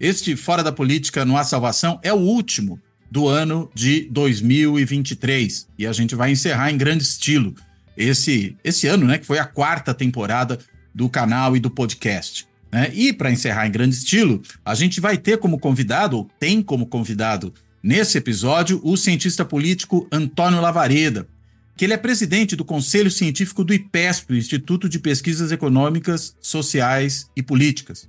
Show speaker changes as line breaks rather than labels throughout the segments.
Este Fora da Política não há salvação é o último do ano de 2023 e a gente vai encerrar em grande estilo esse esse ano, né, que foi a quarta temporada do canal e do podcast. Né? E para encerrar em grande estilo, a gente vai ter como convidado, ou tem como convidado nesse episódio, o cientista político Antônio Lavareda, que ele é presidente do Conselho Científico do IPESP, Instituto de Pesquisas Econômicas, Sociais e Políticas.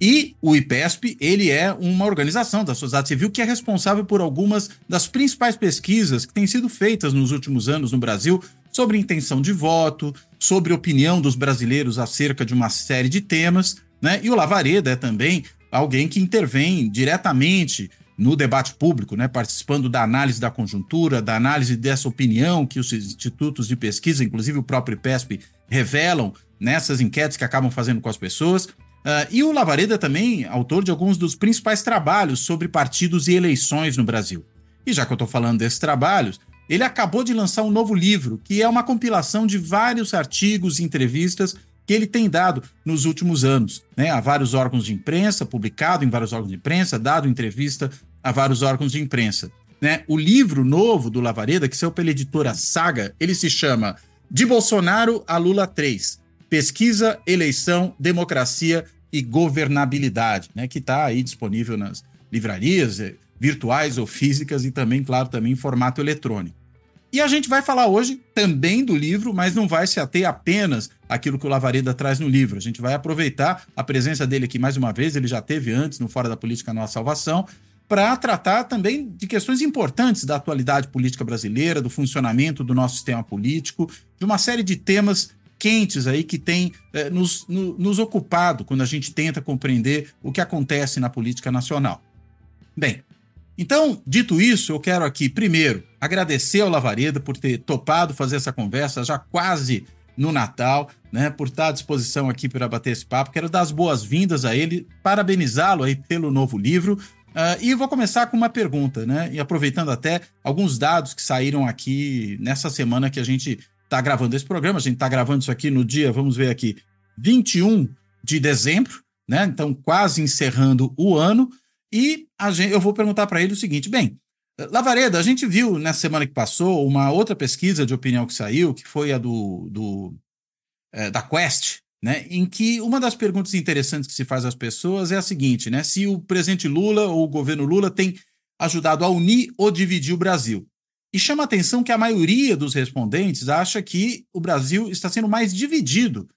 E o IPESP, ele é uma organização da sociedade civil que é responsável por algumas das principais pesquisas que têm sido feitas nos últimos anos no Brasil sobre intenção de voto, sobre opinião dos brasileiros acerca de uma série de temas, né? E o Lavareda é também alguém que intervém diretamente no debate público, né, participando da análise da conjuntura, da análise dessa opinião que os institutos de pesquisa, inclusive o próprio IPESP, revelam nessas enquetes que acabam fazendo com as pessoas. Uh, e o Lavareda também autor de alguns dos principais trabalhos sobre partidos e eleições no Brasil. E já que eu estou falando desses trabalhos, ele acabou de lançar um novo livro, que é uma compilação de vários artigos e entrevistas que ele tem dado nos últimos anos, né, a vários órgãos de imprensa, publicado em vários órgãos de imprensa, dado entrevista a vários órgãos de imprensa. Né? O livro novo do Lavareda, que saiu pela editora Saga, ele se chama De Bolsonaro a Lula 3, Pesquisa, Eleição, Democracia e governabilidade, né, que está aí disponível nas livrarias eh, virtuais ou físicas e também, claro, também em formato eletrônico. E a gente vai falar hoje também do livro, mas não vai se ater apenas àquilo que o Lavareda traz no livro. A gente vai aproveitar a presença dele aqui mais uma vez, ele já teve antes no Fora da Política Nossa Salvação, para tratar também de questões importantes da atualidade política brasileira, do funcionamento do nosso sistema político, de uma série de temas quentes aí que tem é, nos, no, nos ocupado quando a gente tenta compreender o que acontece na política nacional. Bem, então, dito isso, eu quero aqui, primeiro, agradecer ao Lavareda por ter topado fazer essa conversa já quase no Natal, né, por estar à disposição aqui para bater esse papo. Quero dar as boas-vindas a ele, parabenizá-lo aí pelo novo livro. Uh, e vou começar com uma pergunta, né? E aproveitando até alguns dados que saíram aqui nessa semana que a gente está gravando esse programa. A gente está gravando isso aqui no dia, vamos ver aqui, 21 de dezembro, né? Então, quase encerrando o ano. E gente, eu vou perguntar para ele o seguinte: bem, Lavareda, a gente viu na semana que passou uma outra pesquisa de opinião que saiu, que foi a do, do é, da Quest, né? Em que uma das perguntas interessantes que se faz às pessoas é a seguinte, né? Se o presidente Lula ou o governo Lula tem ajudado a unir ou dividir o Brasil. E chama a atenção que a maioria dos respondentes acha que o Brasil está sendo mais dividido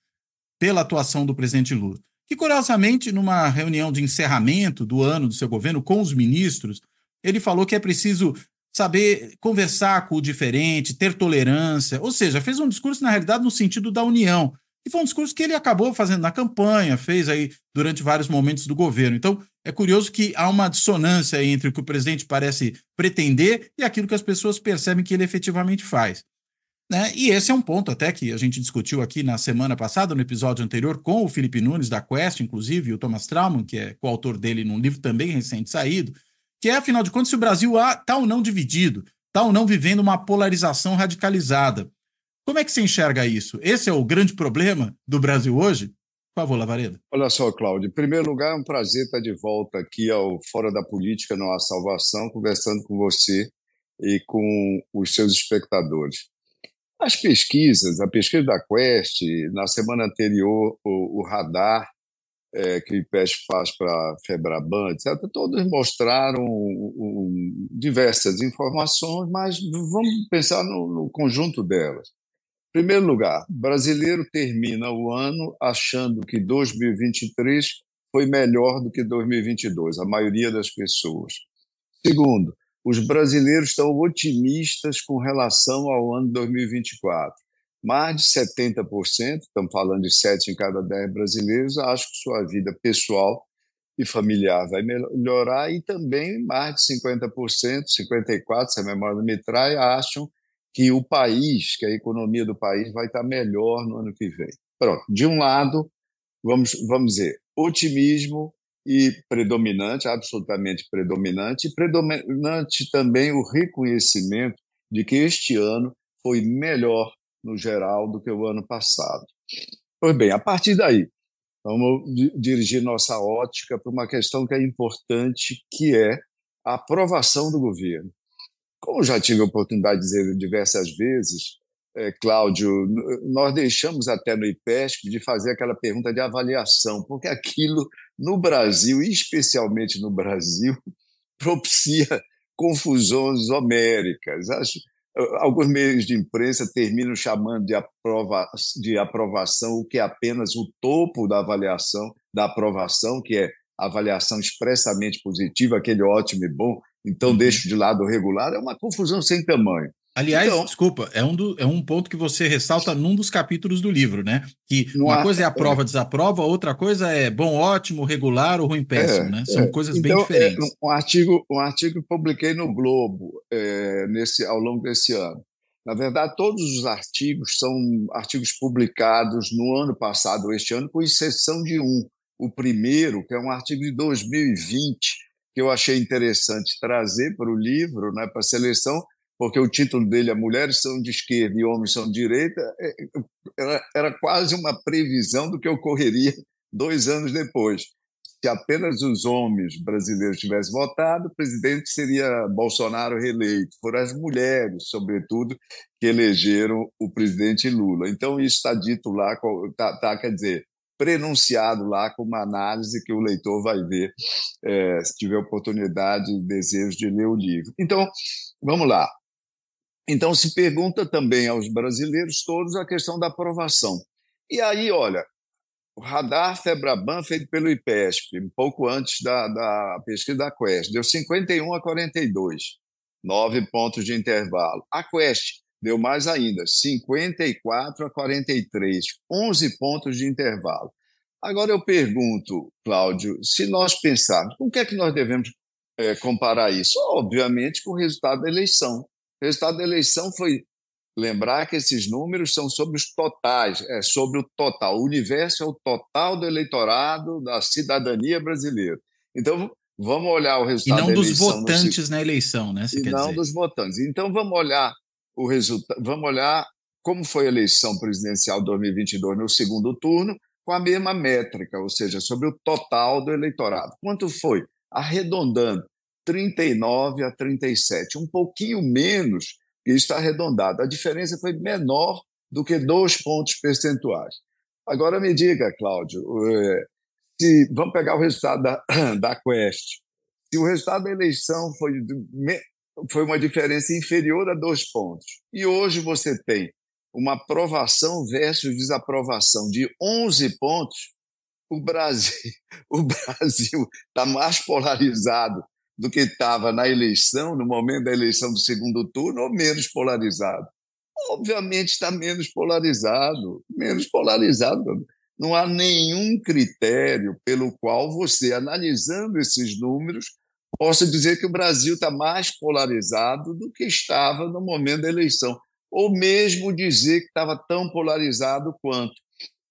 pela atuação do presidente Lula. Que, curiosamente, numa reunião de encerramento do ano do seu governo com os ministros, ele falou que é preciso saber conversar com o diferente, ter tolerância, ou seja, fez um discurso, na realidade, no sentido da união. E foi um discurso que ele acabou fazendo na campanha, fez aí durante vários momentos do governo. Então, é curioso que há uma dissonância entre o que o presidente parece pretender e aquilo que as pessoas percebem que ele efetivamente faz. Né? E esse é um ponto até que a gente discutiu aqui na semana passada, no episódio anterior, com o Felipe Nunes da Quest, inclusive, e o Thomas Trauman, que é coautor dele num livro também recente saído, que é, afinal de contas, se o Brasil está ou não dividido, está ou não vivendo uma polarização radicalizada. Como é que você enxerga isso? Esse é o grande problema do Brasil hoje? Por favor, Lavareda.
Olha só, Cláudio. Em primeiro lugar, é um prazer estar de volta aqui ao Fora da Política, Não Há Salvação, conversando com você e com os seus espectadores. As pesquisas, a pesquisa da Quest, na semana anterior, o, o radar é, que o IPES faz para a Febraban, etc., todos mostraram um, diversas informações, mas vamos pensar no, no conjunto delas. Primeiro lugar, brasileiro termina o ano achando que 2023 foi melhor do que 2022, a maioria das pessoas. Segundo, os brasileiros estão otimistas com relação ao ano 2024. Mais de 70%, estamos falando de 7 em cada 10 brasileiros, acham que sua vida pessoal e familiar vai melhorar, e também mais de 50%, 54%, se a memória me trai, acham que o país, que a economia do país vai estar melhor no ano que vem. Pronto, de um lado, vamos, vamos dizer, otimismo e predominante, absolutamente predominante, e predominante também o reconhecimento de que este ano foi melhor no geral do que o ano passado. Pois bem, a partir daí, vamos dirigir nossa ótica para uma questão que é importante, que é a aprovação do governo. Como já tive a oportunidade de dizer diversas vezes, é, Cláudio, nós deixamos até no IPESP de fazer aquela pergunta de avaliação, porque aquilo no Brasil, especialmente no Brasil, propicia confusões homéricas. Acho, alguns meios de imprensa terminam chamando de, aprova, de aprovação o que é apenas o topo da avaliação, da aprovação, que é avaliação expressamente positiva, aquele ótimo e bom, então uhum. deixo de lado o regular, é uma confusão sem tamanho.
Aliás, então, desculpa, é um, do, é um ponto que você ressalta num dos capítulos do livro, né? Que uma coisa é aprova, é. desaprova, outra coisa é bom, ótimo, regular ou ruim, péssimo, é, né? São é. coisas então, bem é, diferentes.
um, artigo, um artigo que publiquei no Globo é, nesse, ao longo desse ano. Na verdade, todos os artigos são artigos publicados no ano passado, este ano, com exceção de um. O primeiro, que é um artigo de 2020, que eu achei interessante trazer para o livro, né, para a seleção, porque o título dele é Mulheres são de esquerda e homens são de direita, é, era, era quase uma previsão do que ocorreria dois anos depois. Se apenas os homens brasileiros tivessem votado, o presidente seria Bolsonaro reeleito. Foram as mulheres, sobretudo, que elegeram o presidente Lula. Então, isso está dito lá, tá, tá, quer dizer, prenunciado lá com uma análise que o leitor vai ver é, se tiver oportunidade e desejo de ler o livro. Então, vamos lá. Então, se pergunta também aos brasileiros todos a questão da aprovação. E aí, olha, o radar Febraban, feito pelo IPESP, um pouco antes da, da pesquisa da Quest, deu 51 a 42, nove pontos de intervalo. A Quest deu mais ainda, 54 a 43, 11 pontos de intervalo. Agora eu pergunto, Cláudio, se nós pensarmos, com o que é que nós devemos é, comparar isso? Obviamente com o resultado da eleição. O resultado da eleição foi lembrar que esses números são sobre os totais, é sobre o total. O universo é o total do eleitorado da cidadania brasileira. Então, vamos olhar o resultado
E não dos votantes no... na eleição, né?
e não dizer. dos votantes. Então, vamos olhar o resultado, vamos olhar como foi a eleição presidencial de 2022 no segundo turno, com a mesma métrica, ou seja, sobre o total do eleitorado. Quanto foi? Arredondando, 39 a 37, um pouquinho menos, que está arredondado. A diferença foi menor do que dois pontos percentuais. Agora me diga, Cláudio, eh, se vamos pegar o resultado da, da Quest. Se o resultado da eleição foi, foi uma diferença inferior a dois pontos, e hoje você tem uma aprovação versus desaprovação de 11 pontos, o Brasil o Brasil está mais polarizado do que estava na eleição, no momento da eleição do segundo turno, ou menos polarizado? Obviamente está menos polarizado, menos polarizado. Não há nenhum critério pelo qual você, analisando esses números, possa dizer que o Brasil está mais polarizado do que estava no momento da eleição, ou mesmo dizer que estava tão polarizado quanto.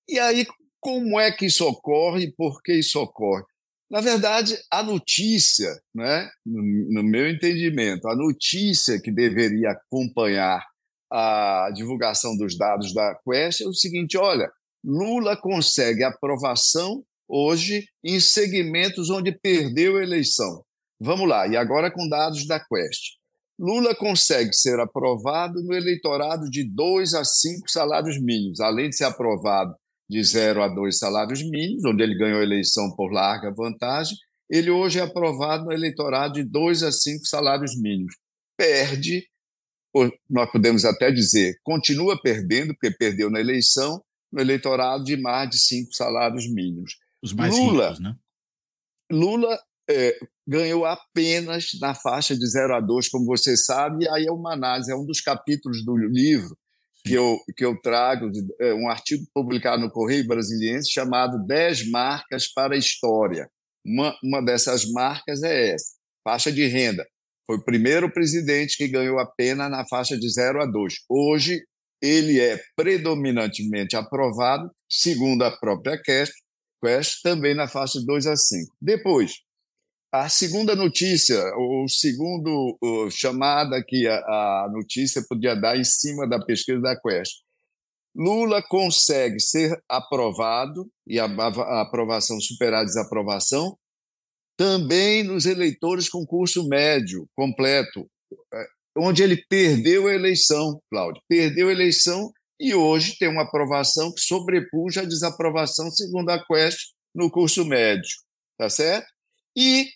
E aí, como é que isso ocorre e por que isso ocorre? Na verdade, a notícia, né, no, meu entendimento, a notícia que deveria acompanhar a divulgação dos dados da Quest é o seguinte: olha, Lula consegue aprovação hoje em segmentos onde perdeu a eleição. Vamos lá, e agora com dados da Quest. Lula consegue ser aprovado no eleitorado de 2 a 5 salários mínimos, além de ser aprovado de zero a dois salários mínimos, onde ele ganhou a eleição por larga vantagem, ele hoje é aprovado no eleitorado de dois a cinco salários mínimos. Perde, nós podemos até dizer, continua perdendo, porque perdeu na eleição, no eleitorado de mais de cinco salários mínimos.
Os mais Lula, ricos, né?
Lula é, ganhou apenas na faixa de 0 a 2, como você sabe, e aí é uma análise, é um dos capítulos do livro que eu, que eu trago, é, um artigo publicado no Correio Brasiliense chamado 10 Marcas para a História. Uma, uma dessas marcas é essa, faixa de renda. Foi o primeiro presidente que ganhou a pena na faixa de 0 a 2. Hoje, ele é predominantemente aprovado, segundo a própria Quest, Quest também na faixa de 2 a 5. Depois, a segunda notícia, o segundo chamada que a, a, notícia podia dar em cima da pesquisa da Quest. Lula consegue ser aprovado e a, a aprovação superar a desaprovação também nos eleitores com curso médio completo, é, onde ele perdeu a eleição, Cláudio, perdeu a eleição e hoje tem uma aprovação que sobrepuja a desaprovação, segundo a Quest, no curso médio, tá certo? E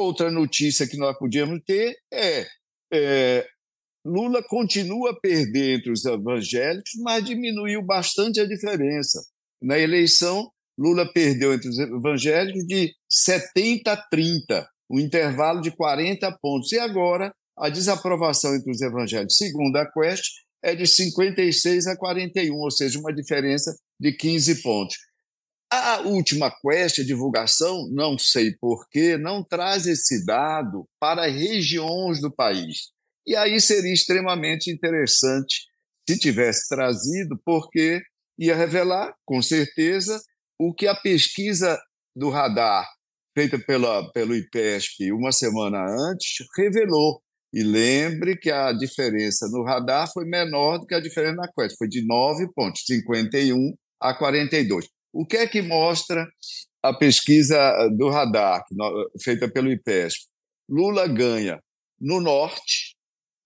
outra notícia que nós podíamos ter é, é Lula continua a perder entre os evangélicos, mas diminuiu bastante a diferença. Na eleição, Lula perdeu entre os evangélicos de 70 a 30, um intervalo de 40 pontos. E agora, a desaprovação entre os evangélicos, segundo a Quest, é de 56 a 41, ou seja, uma diferença de 15 pontos. A última Quest, a divulgação, não sei porquê, não traz esse dado para regiões do país. E aí seria extremamente interessante se tivesse trazido, porque ia revelar, com certeza, o que a pesquisa do radar, feita pela, pelo IPESP uma semana antes, revelou. E lembre que a diferença no radar foi menor do que a diferença na Quest, foi de 9 pontos, 51 a 42. O que é que mostra a pesquisa do radar, feita pelo IPESP? Lula ganha no norte,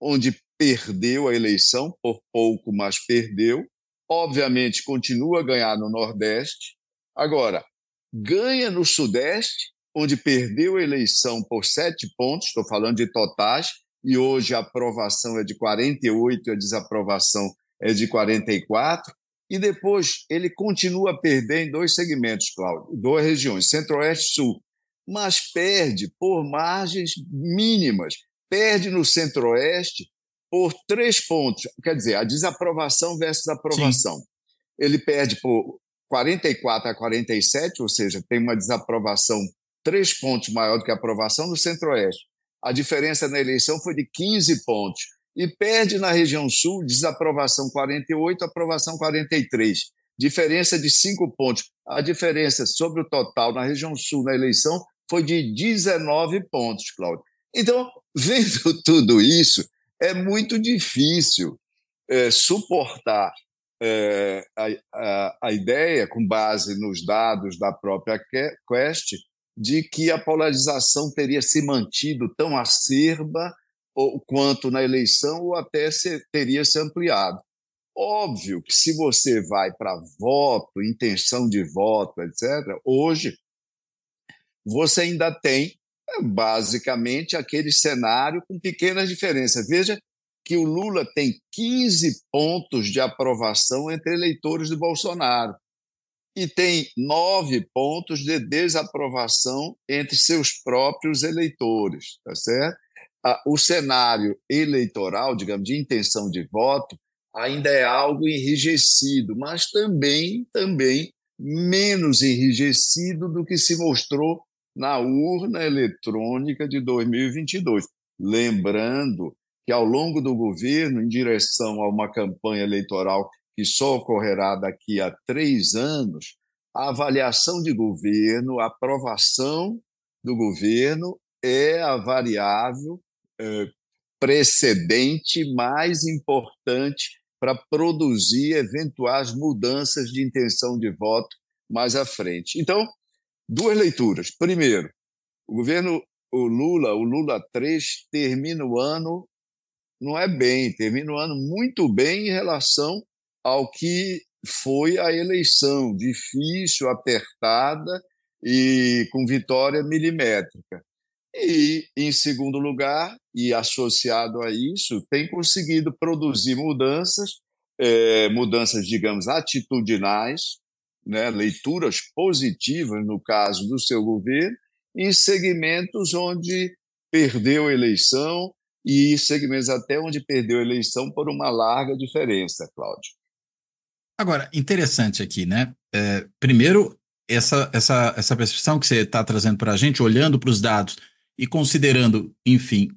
onde perdeu a eleição, por pouco, mas perdeu. Obviamente, continua a ganhar no Nordeste, Agora, ganha no Sudeste, onde perdeu a eleição por sete pontos, estou falando de totais, e hoje a aprovação é de 48 e a desaprovação é de 44. E depois ele continua a perder em dois segmentos, Cláudio, duas regiões, Centro-Oeste e Sul, mas perde por margens mínimas. Perde no Centro-Oeste por três pontos, quer dizer, a desaprovação versus a aprovação. Sim. Ele perde por 44 a 47, ou seja, tem uma desaprovação três pontos maior do que a aprovação no Centro-Oeste. A diferença na eleição foi de 15 pontos. E perde na região sul, desaprovação 48, aprovação 43. Diferença de 5 pontos. A diferença sobre o total na região sul na eleição foi de 19 pontos, Cláudio. Então, vendo tudo isso, é muito difícil é, suportar é, a, a, a, ideia, com base nos dados da própria Quest, de que a polarização teria se mantido tão acerba ou, quanto na eleição, ou até se, teria se ampliado. Óbvio que se você vai para voto, intenção de voto, etc., hoje você ainda tem é, basicamente aquele cenário com pequenas diferenças. Veja que o Lula tem 15 pontos de aprovação entre eleitores de Bolsonaro e tem nove pontos de desaprovação entre seus próprios eleitores, tá certo? O cenário eleitoral, digamos, de intenção de voto, ainda é algo enrijecido, mas também, também menos enrijecido do que se mostrou na urna eletrônica de 2022. Lembrando que, ao longo do governo, em direção a uma campanha eleitoral que só ocorrerá daqui a três anos, a avaliação de governo, a aprovação do governo é a variável precedente mais importante para produzir eventuais mudanças de intenção de voto mais à frente. Então, duas leituras. Primeiro, o governo, o Lula, o Lula 3, termina o ano não é bem, termina o ano muito bem em relação ao que foi a eleição, difícil, apertada e com vitória milimétrica. E, em segundo lugar, e associado a isso, tem conseguido produzir mudanças, é, mudanças, digamos, atitudinais, né, leituras positivas, no caso do seu governo, em segmentos onde perdeu a eleição, e segmentos até onde perdeu a eleição por uma larga diferença, Cláudio.
Agora, interessante aqui, né? É, primeiro, essa, essa, essa percepção que você está trazendo para a gente, olhando para os dados e considerando, enfim,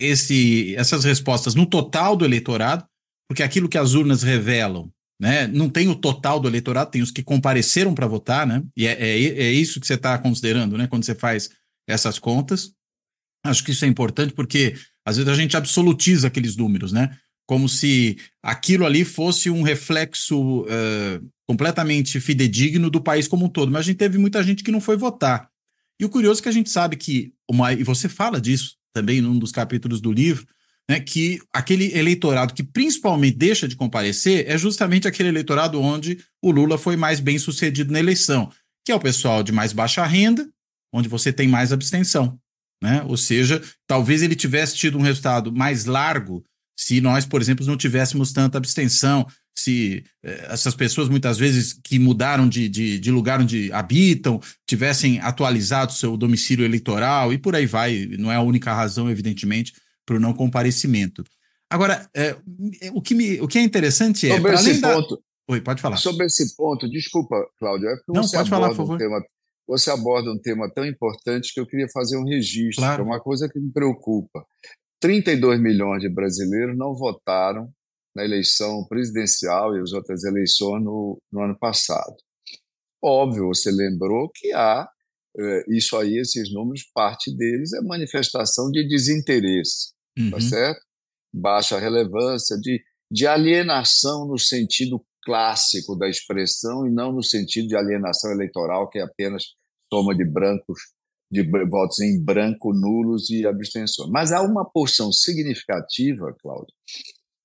esse, essas respostas no total do eleitorado, porque aquilo que as urnas revelam, né, não tem o total do eleitorado, tem os que compareceram para votar, né, e é, é, é isso que você está considerando, né, quando você faz essas contas. Acho que isso é importante porque às vezes a gente absolutiza aqueles números, né? Como se aquilo ali fosse um reflexo uh, completamente fidedigno do país como um todo. Mas a gente teve muita gente que não foi votar. E o curioso é que a gente sabe que, uma, e você fala disso também num dos capítulos do livro, né, que aquele eleitorado que principalmente deixa de comparecer é justamente aquele eleitorado onde o Lula foi mais bem sucedido na eleição, que é o pessoal de mais baixa renda, onde você tem mais abstenção. Né? Ou seja, talvez ele tivesse tido um resultado mais largo se nós, por exemplo, não tivéssemos tanta abstenção, se eh, essas pessoas muitas vezes que mudaram de, de, de, lugar onde habitam tivessem atualizado seu domicílio eleitoral e por aí vai, não é a única razão, evidentemente, para o não comparecimento. Agora, é, o, que me, o que é interessante é.
Sobre esse ponto.
Oi, pode falar.
Sobre esse ponto, desculpa, Cláudio, é
porque não, você pode falar, por favor.
Um tema você aborda um tema tão importante que eu queria fazer um registro, claro. que é uma coisa que me preocupa. 32 milhões de brasileiros não votaram na eleição presidencial e as outras eleições no, no ano passado. Óbvio, você lembrou que há é, isso aí, esses números, parte deles é manifestação de desinteresse, tá uhum. tá certo? Baixa relevância, de, de alienação no sentido clássico da expressão e não no sentido de alienação eleitoral, que é apenas soma de brancos, de votos em branco, nulos e abstenções. Mas há uma porção significativa, Cláudio,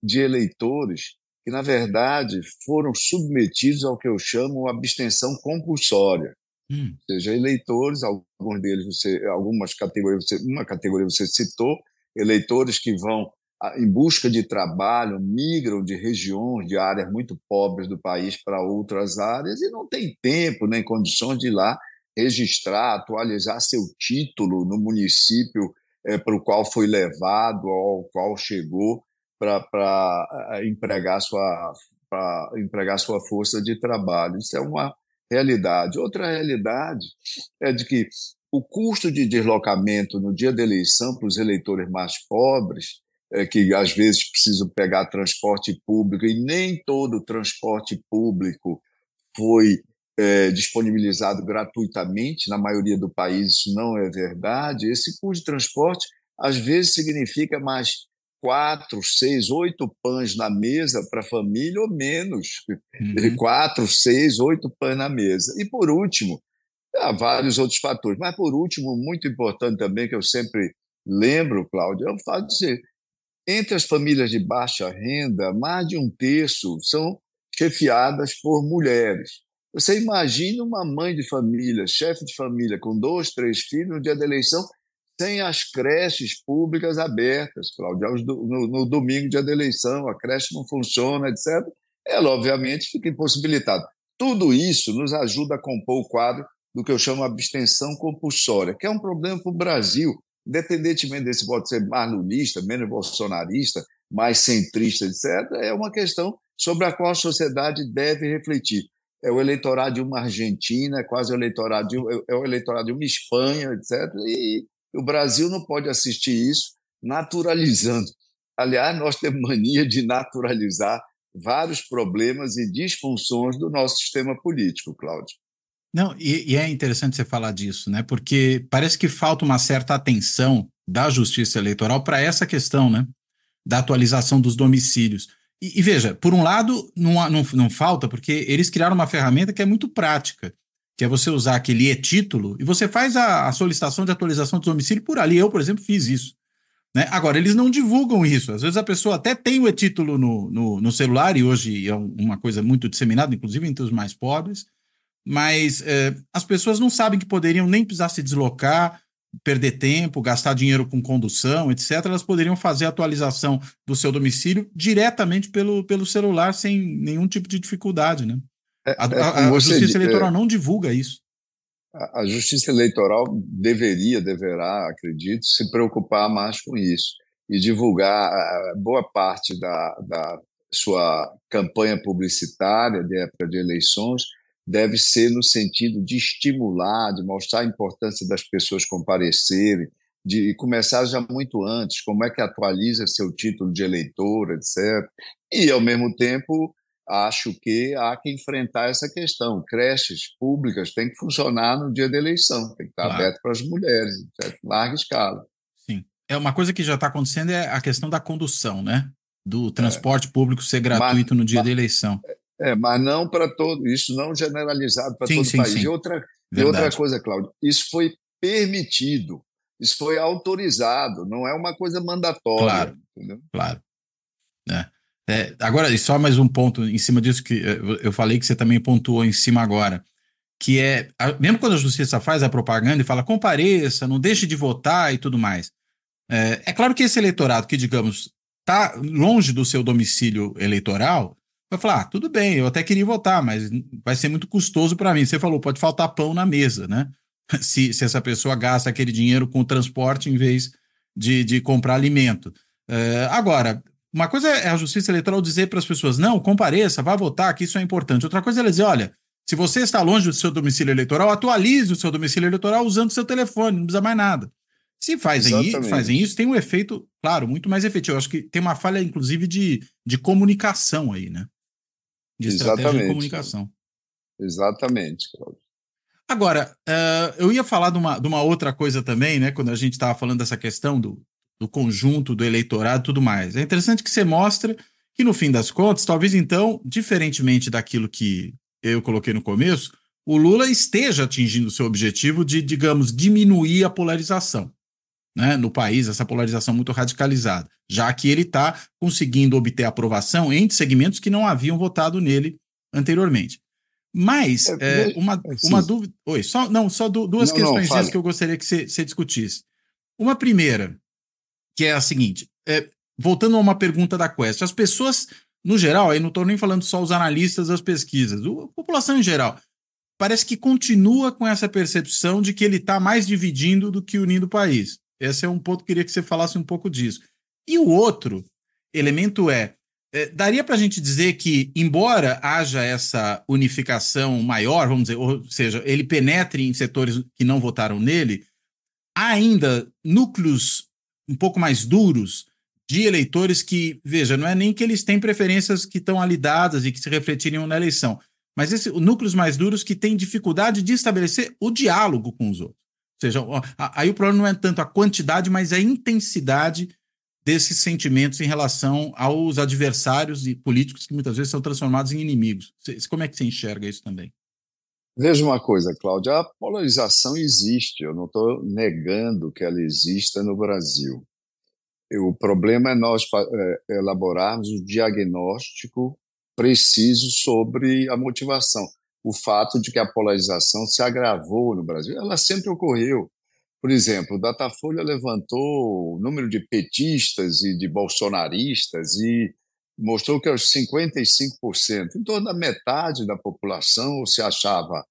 de eleitores que, na verdade, foram submetidos ao que eu chamo abstenção compulsória. Hum. Ou seja, eleitores, alguns deles, você, algumas categorias, você, uma categoria você citou, eleitores que vão em busca de trabalho, migram de regiões, de áreas muito pobres do país para outras áreas e não tem tempo nem condições de ir lá registrar, atualizar seu título no município é, para o qual foi levado, ao qual chegou para empregar sua para empregar sua força de trabalho. Isso é uma realidade. Outra realidade é de que o custo de deslocamento no dia da eleição para os eleitores mais pobres, é, que às vezes precisam pegar transporte público e nem todo o transporte público foi é, disponibilizado gratuitamente, na maioria do país isso não é verdade. Esse custo de transporte às vezes significa mais quatro, seis, oito pães na mesa para a família ou menos. Uhum. Quatro, seis, oito pães na mesa. E por último, há vários outros fatores, mas por último, muito importante também, que eu sempre lembro, Cláudio, é o fato de ser, entre as famílias de baixa renda, mais de um terço são chefiadas por mulheres. Você imagina uma mãe de família, chefe de família, com dois, três filhos, no dia da eleição, sem as creches públicas abertas, Cláudio. No, no domingo, dia da eleição, a creche não funciona, etc. Ela, obviamente, fica impossibilitada. Tudo isso nos ajuda a compor o quadro do que eu chamo de abstenção compulsória, que é um problema para o Brasil, independentemente desse voto ser mais lulista, menos bolsonarista, mais centrista, etc., é uma questão sobre a qual a sociedade deve refletir é o eleitorado de uma Argentina, é quase o eleitorado de, é o eleitorado de uma Espanha, etc. E o Brasil não pode assistir isso naturalizando. Aliás, nós temos mania de naturalizar vários problemas e disfunções do nosso sistema político, Cláudio.
Não, e, e, é interessante você falar disso, né? Porque parece que falta uma certa atenção da justiça eleitoral para essa questão, né? Da atualização dos domicílios. E, e, veja, por um lado, não, não, não falta, porque eles criaram uma ferramenta que é muito prática, que é você usar aquele e-título e você faz a, a, solicitação de atualização do domicílio por ali. Eu, por exemplo, fiz isso. Né? Agora, eles não divulgam isso. Às vezes a pessoa até tem o e-título no, no, no, celular, e hoje é uma coisa muito disseminada, inclusive entre os mais pobres, mas é, as pessoas não sabem que poderiam nem precisar se deslocar, perder tempo, gastar dinheiro com condução, etc., elas poderiam fazer a atualização do seu domicílio diretamente pelo, pelo celular, sem nenhum tipo de dificuldade. Né? É, a, é, a, a Justiça Eleitoral é, não divulga isso.
A, a Justiça Eleitoral deveria, deverá, acredito, se preocupar mais com isso e divulgar boa parte da, da sua campanha publicitária de época de eleições deve ser no sentido de estimular, de mostrar a importância das pessoas comparecerem, de começar já muito antes, como é que atualiza seu título de eleitor, etc. E, ao mesmo tempo, acho que há que enfrentar essa questão. Creches públicas têm que funcionar no dia da eleição, tem que estar claro. aberto para as mulheres, em larga escala.
Sim. É uma coisa que já está acontecendo é a questão da condução, né? Do transporte é. público ser gratuito mas, no dia mas, da eleição.
É, mas não para todo, isso não generalizado para todo sim, o país. Sim. E outra, e outra coisa, Cláudio, isso foi permitido, isso foi autorizado, não é uma coisa mandatória.
Claro, entendeu? claro. É. É, agora, só mais um ponto em cima disso que eu falei que você também pontuou em cima agora, que é, mesmo quando a justiça faz a propaganda e fala compareça, não deixe de votar e tudo mais, é, é claro que esse eleitorado que, digamos, está longe do seu domicílio eleitoral, vai falar, ah, tudo bem, eu até queria votar, mas vai ser muito custoso para mim. Você falou, pode faltar pão na mesa, né? Se, se essa pessoa gasta aquele dinheiro com transporte em vez de, de comprar alimento. É, agora, uma coisa é a justiça eleitoral dizer para as pessoas, não, compareça, vá votar, que isso é importante. Outra coisa é ela dizer, olha, se você está longe do seu domicílio eleitoral, atualize o seu domicílio eleitoral usando o seu telefone, não precisa mais nada. Se fazem, isso, fazem isso, tem um efeito, claro, muito mais efetivo. Eu acho que tem uma falha, inclusive, de, de comunicação aí, né?
De estratégia Exatamente. de comunicação. Exatamente, Claudio.
Agora, uh, eu ia falar de uma, de uma outra coisa também, né? Quando a gente estava falando dessa questão do, do conjunto do eleitorado e tudo mais. É interessante que você mostra que, no fim das contas, talvez então, diferentemente daquilo que eu coloquei no começo, o Lula esteja atingindo o seu objetivo de, digamos, diminuir a polarização né, no país, essa polarização muito radicalizada, já que ele está conseguindo obter aprovação entre segmentos que não haviam votado nele anteriormente. Mas, é, é, uma, uma dúvida. Oi, só, não, só duas não, questões que eu gostaria que você, discutisse. Uma primeira, que é a seguinte: é, voltando a uma pergunta da Quest, as pessoas, no geral, aí não estou nem falando só os analistas das pesquisas, a população em geral, parece que continua com essa percepção de que ele está mais dividindo do que unindo o país. Esse é um ponto que queria que você falasse um pouco disso. E o outro elemento é, é daria para a gente dizer que, embora haja essa unificação maior, vamos dizer, ou seja, ele penetre em setores que não votaram nele, há ainda núcleos um pouco mais duros de eleitores que, veja, não é nem que eles têm preferências que estão ali dadas e que se refletiriam na eleição, mas esse, núcleos mais duros que têm dificuldade de estabelecer o diálogo com os outros seja, aí o problema não é tanto a quantidade, mas a intensidade desses sentimentos em relação aos adversários e políticos que muitas vezes são transformados em inimigos. Como é que você enxerga isso também?
Veja uma coisa, Cláudia, a polarização existe, eu não estou negando que ela exista no Brasil. O problema é nós é, elaborarmos um diagnóstico preciso sobre a motivação o fato de que a polarização se agravou no Brasil. Ela sempre ocorreu. Por exemplo, o Datafolha levantou o número de petistas e de bolsonaristas e mostrou que aos 55%, em torno da metade da população se achava,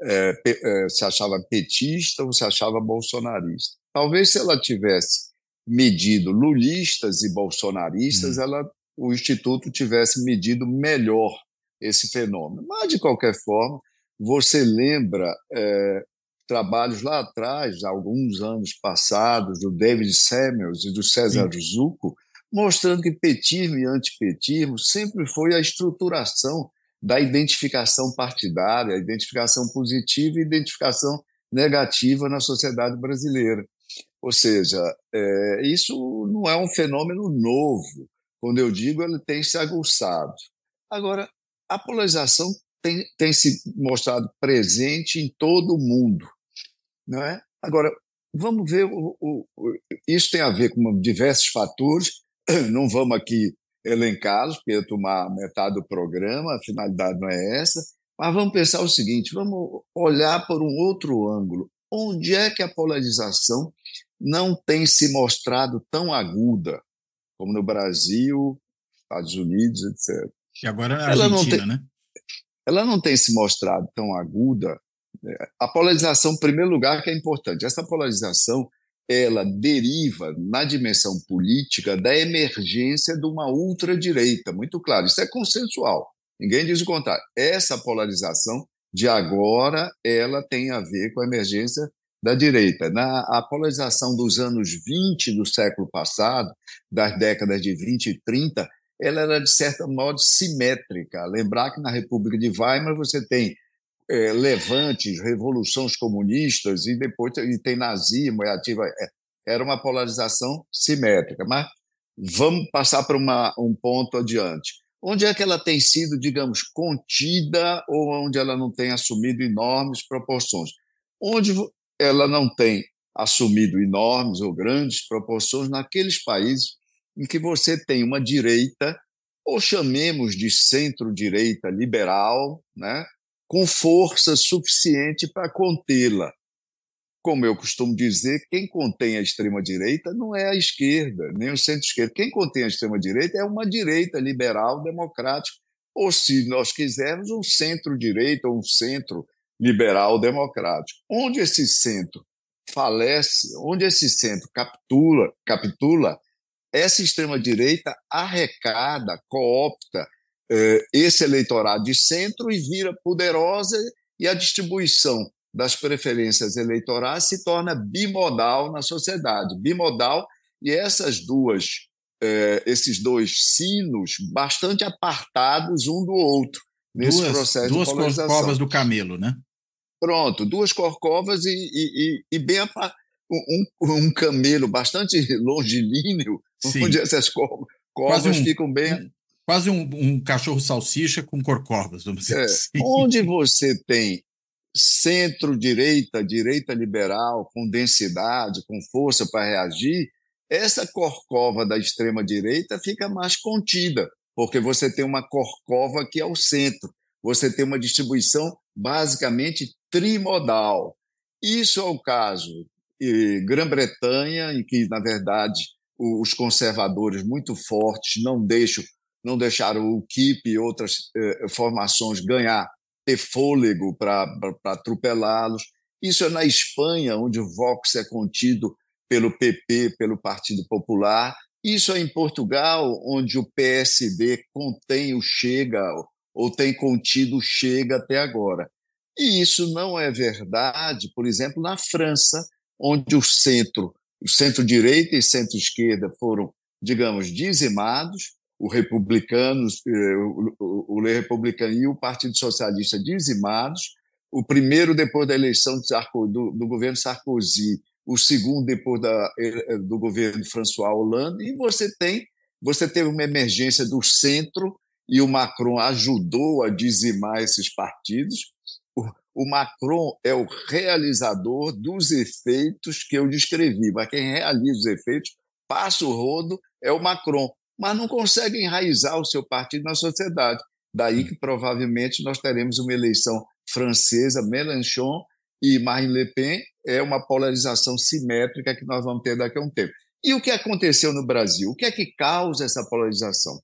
é, é, se achava petista ou se achava bolsonarista. Talvez se ela tivesse medido lulistas e bolsonaristas, hum. ela, o Instituto tivesse medido melhor esse fenômeno. Mas, de qualquer forma, você lembra é, trabalhos lá atrás, alguns anos passados, do David Samuels e do César Sim. Zucco, mostrando que petismo e antipetismo sempre foi a estruturação da identificação partidária, identificação positiva e identificação negativa na sociedade brasileira. Ou seja, é, isso não é um fenômeno novo. Quando eu digo, ele tem se aguçado. Agora, a polarização tem, tem se mostrado presente em todo o mundo. Não é? Agora, vamos ver, o, o, isso tem a ver com diversos fatores, não vamos aqui elencá-los, porque ia tomar metade do programa, a finalidade não é essa, mas vamos pensar o seguinte: vamos olhar por um outro ângulo. Onde é que a polarização não tem se mostrado tão aguda como no Brasil, Estados Unidos, etc.
E agora é a Argentina,
tem,
né?
Ela não tem se mostrado tão aguda. Né? A polarização, em primeiro lugar, que é importante. Essa polarização ela deriva na dimensão política da emergência de uma ultradireita, muito claro. Isso é consensual. Ninguém diz o contrário. Essa polarização de agora, ela tem a ver com a emergência da direita. Na a polarização dos anos 20 do século passado, das décadas de 20 e 30, ela era, de certa modo, simétrica. Lembrar que na República de Weimar você tem é, levantes, revoluções comunistas e depois e tem nazismo, é ativa. É, era uma polarização simétrica. Mas vamos passar para uma, um ponto adiante. Onde é que ela tem sido, digamos, contida ou onde ela não tem assumido enormes proporções? Onde ela não tem assumido enormes ou grandes proporções naqueles países em que você tem uma direita, ou chamemos de centro-direita liberal, né, com força suficiente para contê-la. Como eu costumo dizer, quem contém a extrema-direita não é a esquerda, nem o centro-esquerda. Quem contém a extrema-direita é uma direita liberal democrática, ou, se nós quisermos, um centro-direita ou um centro liberal democrático. Onde esse centro falece, onde esse centro captura, capitula, essa extrema-direita arrecada, coopta esse eleitorado de centro e vira poderosa e a distribuição das preferências eleitorais se torna bimodal na sociedade. Bimodal e essas duas, eh, esses dois sinos bastante apartados um do outro nesse
duas,
processo
duas
de polarização.
Duas corcovas do camelo, né?
Pronto, duas corcovas e, e, e, e bem um, um, camelo bastante longilíneo, Sim. onde essas corcovas um, ficam bem
Quase um, um cachorro salsicha com corcovas, vamos dizer é, assim.
Onde você tem centro-direita, direita liberal, com densidade, com força para reagir, essa corcova da extrema-direita fica mais contida, porque você tem uma corcova que é o centro. Você tem uma distribuição basicamente trimodal. Isso é o caso Grã-Bretanha, em que, na verdade, os conservadores muito fortes não deixam não deixaram o KIP e outras eh, formações ganhar, ter fôlego para atropelá-los. Isso é na Espanha, onde o Vox é contido pelo PP, pelo Partido Popular. Isso é em Portugal, onde o PSD contém o Chega, ou tem contido o Chega até agora. E isso não é verdade, por exemplo, na França, onde o centro, o centro-direita e centro-esquerda foram, digamos, dizimados, o republicano, eh, o, o, republicano e o Partido Socialista dizimados, o primeiro depois da eleição do, do governo Sarkozy, o segundo depois da, eh, do governo François Hollande, e você tem você teve uma emergência do centro e o Macron ajudou a dizimar esses partidos. O, o Macron é o realizador dos efeitos que eu descrevi, mas quem realiza os efeitos, passa o rodo, é o Macron mas não consegue enraizar o seu partido na sociedade. Daí que provavelmente nós teremos uma eleição francesa, Mélenchon e Marine Le Pen, é uma polarização simétrica que nós vamos ter daqui a um tempo. E o que aconteceu no Brasil? O que é que causa essa polarização?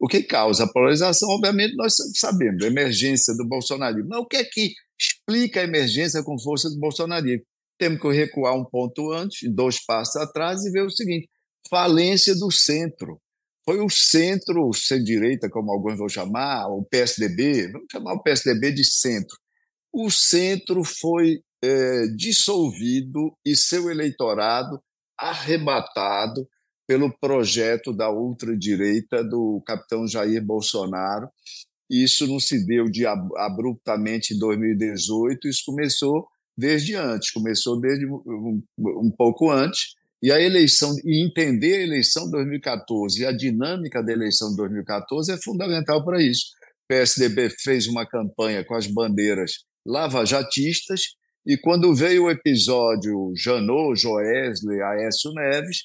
O que causa a polarização, obviamente, nós sabemos, a emergência do bolsonarismo. Mas o que é que explica a emergência com força do bolsonarismo? Temos que recuar um ponto antes, dois passos atrás, e ver o seguinte: falência do centro foi o centro, centro-direita, como alguns vão chamar, o PSDB, vamos chamar o PSDB de centro. O centro foi é, dissolvido e seu eleitorado arrebatado pelo projeto da ultradireita do capitão Jair Bolsonaro. Isso não se deu de abruptamente em 2018, isso começou desde antes, começou desde um, um pouco antes, e a eleição, e entender a eleição de 2014 e a dinâmica da eleição de 2014 é fundamental para isso. O PSDB fez uma campanha com as bandeiras lavajatistas, e quando veio o episódio Janot, Joesley, Aécio Neves,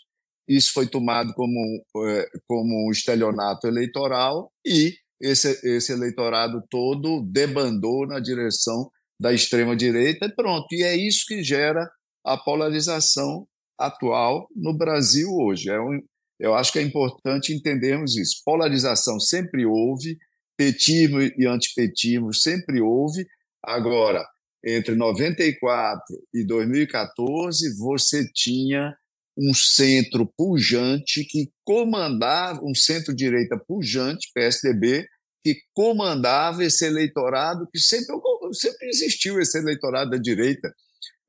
isso foi tomado como, é, como um estelionato eleitoral e esse, esse eleitorado todo debandou na direção da extrema-direita e pronto. E é isso que gera a polarização atual no Brasil hoje. É um, eu acho que é importante entendermos isso. Polarização sempre houve, petismo e antipetismo sempre houve. Agora, entre 94 e 2014, você tinha um centro pujante que comandava, um centro-direita pujante, PSDB, que comandava esse eleitorado que sempre sempre existiu esse eleitorado da direita.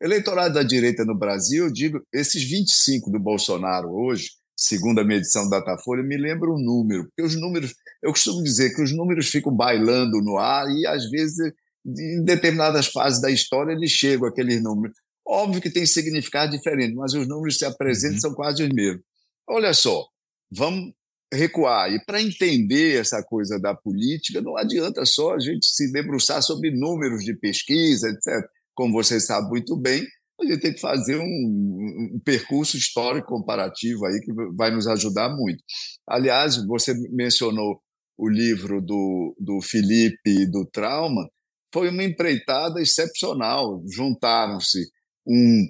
Eleitorado da direita no Brasil, eu digo, esses 25 do Bolsonaro hoje, segundo a medição da Datafolha, me lembra um número, porque os números, eu costumo dizer que os números ficam bailando no ar e às vezes em determinadas fases da história eles chegam aqueles números. Óbvio que tem significado diferente, mas os números que se apresentam uhum. são quase os mesmos. Olha só, vamos recuar. E para entender essa coisa da política, não adianta só a gente se debruçar sobre números de pesquisa, etc. Como você sabe muito bem, a gente tem que fazer um, um, percurso histórico comparativo aí que vai nos ajudar muito. Aliás, você mencionou o livro do, do Felipe do Trauma, foi uma empreitada excepcional. Juntaram-se um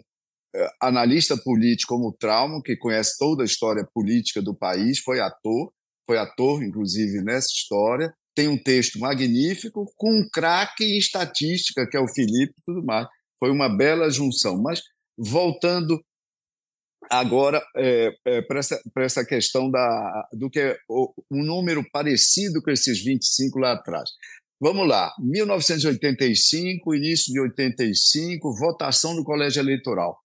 eh, analista político como Trauma, que conhece toda a história política do país, foi ator, foi ator, inclusive, nessa história, tem um texto magnífico, com um craque em estatística, que é o Felipe e tudo mais. Foi uma bela junção. Mas, voltando agora é, é, para essa, essa questão da, do que é um número parecido com esses 25 lá atrás. Vamos lá, 1985, início de 85, votação do colégio eleitoral.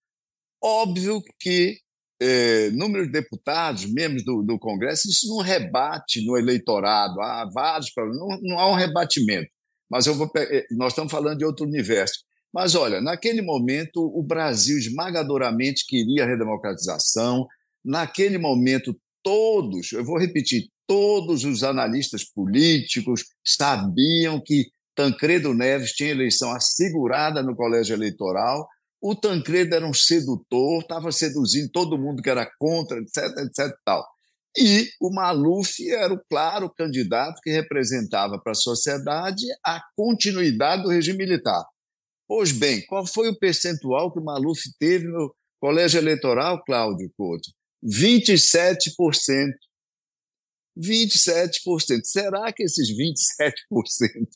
Óbvio que é, número de deputados, membros do, do, Congresso, isso não rebate no eleitorado. Há vários problemas, não, não há um rebatimento. Mas eu vou, eh, nós estamos falando de outro universo. Mas olha, naquele momento o Brasil esmagadoramente queria a redemocratização. Naquele momento todos, eu vou repetir, todos os analistas políticos sabiam que Tancredo Neves tinha eleição assegurada no colégio eleitoral o Tancredo era um sedutor, estava seduzindo todo mundo que era contra, etc, etc. Tal. E o Maluf era o claro candidato que representava para a sociedade a continuidade do regime militar. Pois bem, qual foi o percentual que o Maluf teve no colégio eleitoral, Cláudio Couto? 27%. 27%. Será que esses 27%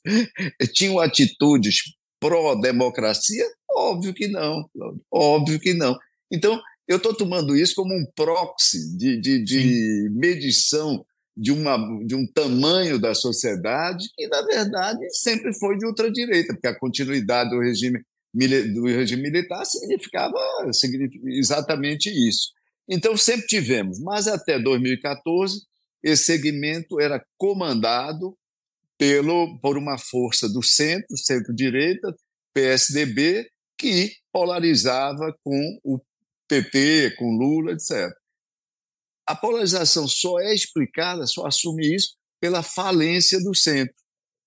tinham atitudes pró-democracia? Óbvio que não, óbvio que não. Então, eu estou tomando isso como um proxy de, de, de medição de, uma, de um tamanho da sociedade que, na verdade, sempre foi de ultradireita, porque a continuidade do regime, do regime militar significava, significava exatamente isso. Então, sempre tivemos, mas até 2014, esse segmento era comandado pelo, por uma força do centro, centro-direita, PSDB, que polarizava com o PT, com Lula, etc. A polarização só é explicada, só assume isso, pela falência do centro,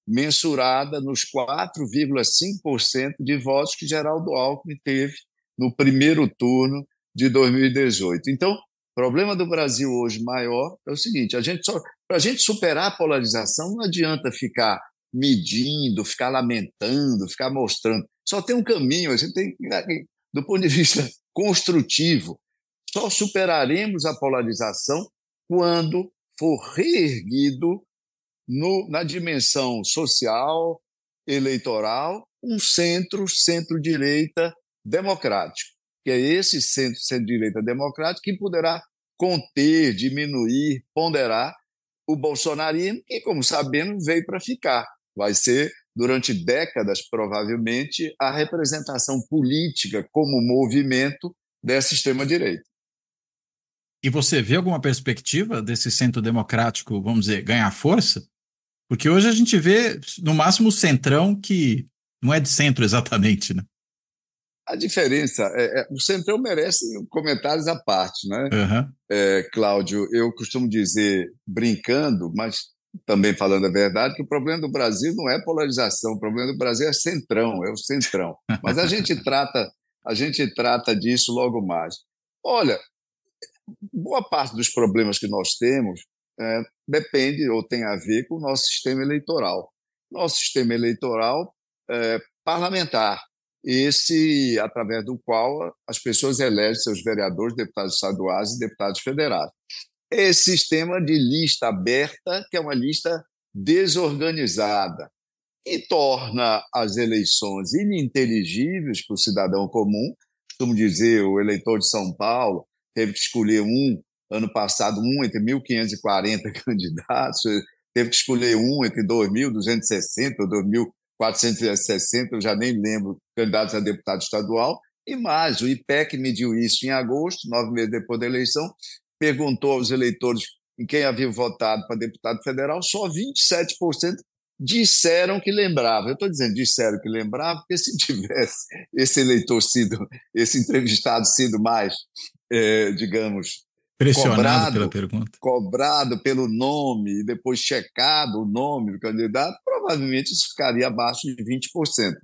mensurada nos 4,5% de votos que Geraldo Alckmin teve no primeiro turno de 2018. Então, o problema do Brasil hoje maior é o seguinte: a gente só para a gente superar a polarização não adianta ficar medindo, ficar lamentando, ficar mostrando. Só tem um caminho, gente tem, do ponto de vista construtivo, só superaremos a polarização quando for reerguido no, na dimensão social, eleitoral, um centro, centro-direita democrático, que é esse centro, centro-direita democrático que poderá conter, diminuir, ponderar o bolsonarismo, que, como sabemos, veio para ficar. Vai ser durante décadas, provavelmente, a representação política como movimento dessa extrema-direita.
E você vê alguma perspectiva desse centro democrático, vamos dizer, ganhar força? Porque hoje a gente vê, no máximo, o centrão que não é de centro exatamente, né?
A diferença, é, é, o Centrão merece comentários à parte, né? Uhum. É, Cláudio, eu costumo dizer, brincando, mas também falando a verdade, que o problema do Brasil não é polarização, o problema do Brasil é centrão, é o centrão. Mas a gente trata, a gente trata disso logo mais. Olha, boa parte dos problemas que nós temos é, depende ou tem a ver com o nosso sistema eleitoral. Nosso sistema eleitoral é, parlamentar, esse através do qual as pessoas elegem seus vereadores, deputados estaduais e deputados federais esse sistema de lista aberta, que é uma lista desorganizada, e torna as eleições ininteligíveis para o cidadão comum. Costumo dizer, o eleitor de São Paulo teve que escolher um, ano passado, um entre 1.540 candidatos, teve que escolher um entre 2.260 ou 460, eu já nem lembro, candidatos a deputado estadual, e mais, o IPEC mediu isso em agosto, nove meses depois da eleição, perguntou aos eleitores em quem havia votado para deputado federal, só 27% disseram que lembravam. Eu estou dizendo disseram que lembravam, porque se tivesse esse eleitor sido, esse entrevistado sido mais, é, digamos,
Pressionado cobrado, pela pergunta.
Cobrado pelo nome e depois checado o nome do candidato, provavelmente isso ficaria abaixo de 20%,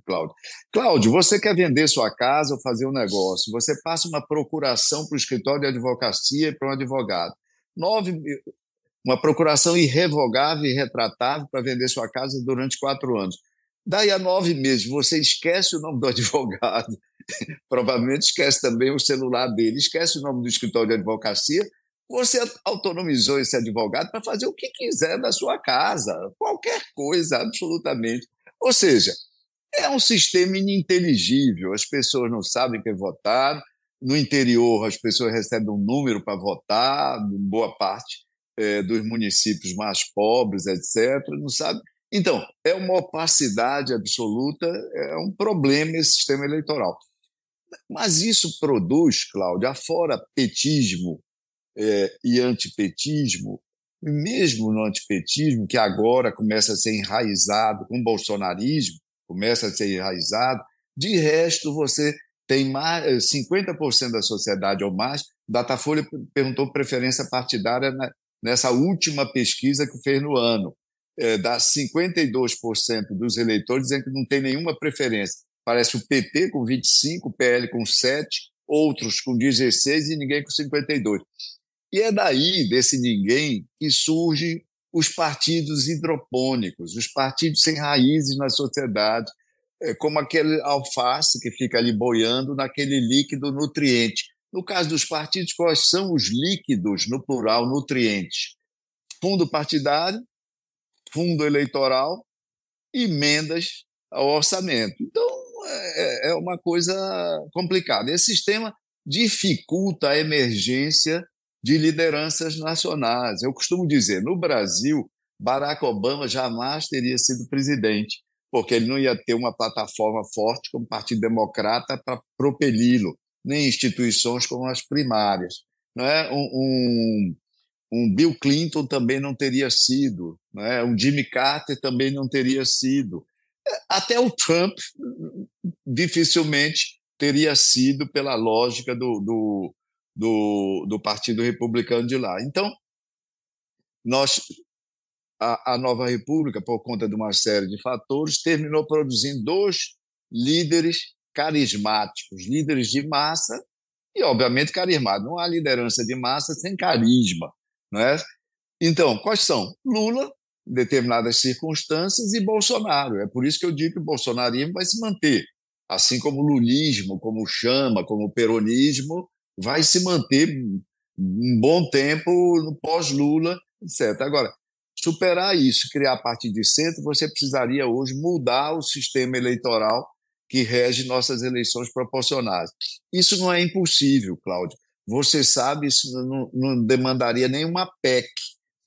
Cláudio. Cláudio, você quer vender sua casa ou fazer um negócio, você passa uma procuração para o escritório de advocacia e para um advogado. Nove, uma procuração irrevogável e retratável para vender sua casa durante quatro anos. Daí a nove meses, você esquece o nome do advogado, provavelmente esquece também o celular dele, esquece o nome do escritório de advocacia, você autonomizou esse advogado para fazer o que quiser da sua casa, qualquer coisa, absolutamente. Ou seja, é um sistema ininteligível, as pessoas não sabem que votaram, no interior as pessoas recebem um número para votar, boa parte é, dos municípios mais pobres, etc., não sabe. Então, é uma opacidade absoluta, é um problema esse sistema eleitoral. Mas isso produz, Cláudio, afora petismo é, e antipetismo, mesmo no antipetismo, que agora começa a ser enraizado com o bolsonarismo, começa a ser enraizado, de resto você tem mais 50% da sociedade ou mais. Datafolha perguntou preferência partidária nessa última pesquisa que fez no ano. É, dá 52% dos eleitores dizendo que não tem nenhuma preferência. Parece o PT com 25, o PL com 7, outros com 16 e ninguém com 52. E é daí, desse ninguém, que surgem os partidos hidropônicos, os partidos sem raízes na sociedade, é, como aquele alface que fica ali boiando naquele líquido nutriente. No caso dos partidos, quais são os líquidos, no plural, nutrientes? Fundo partidário, fundo eleitoral, emendas ao orçamento. Então, é, é uma coisa complicada. Esse sistema dificulta a emergência de lideranças nacionais. Eu costumo dizer, no Brasil, Barack Obama jamais teria sido presidente, porque ele não ia ter uma plataforma forte como Partido Democrata para propeli-lo, nem instituições como as primárias. Não é? um, um, um Bill Clinton também não teria sido, não é? um Jimmy Carter também não teria sido. Até o Trump dificilmente teria sido pela lógica do, do, do, do Partido Republicano de lá. Então, nós, a, a Nova República, por conta de uma série de fatores, terminou produzindo dois líderes carismáticos, líderes de massa e, obviamente, carismáticos. Não há liderança de massa sem carisma. Não é? Então, quais são? Lula, determinadas circunstâncias, e Bolsonaro. É por isso que eu digo que o bolsonarismo vai se manter. Assim como o lulismo, como chama, como o peronismo, vai se manter um bom tempo no pós-Lula, etc. Agora, superar isso, criar a partir de centro, você precisaria hoje mudar o sistema eleitoral que rege nossas eleições proporcionais. Isso não é impossível, Cláudio. Você sabe, isso não, não demandaria nenhuma PEC.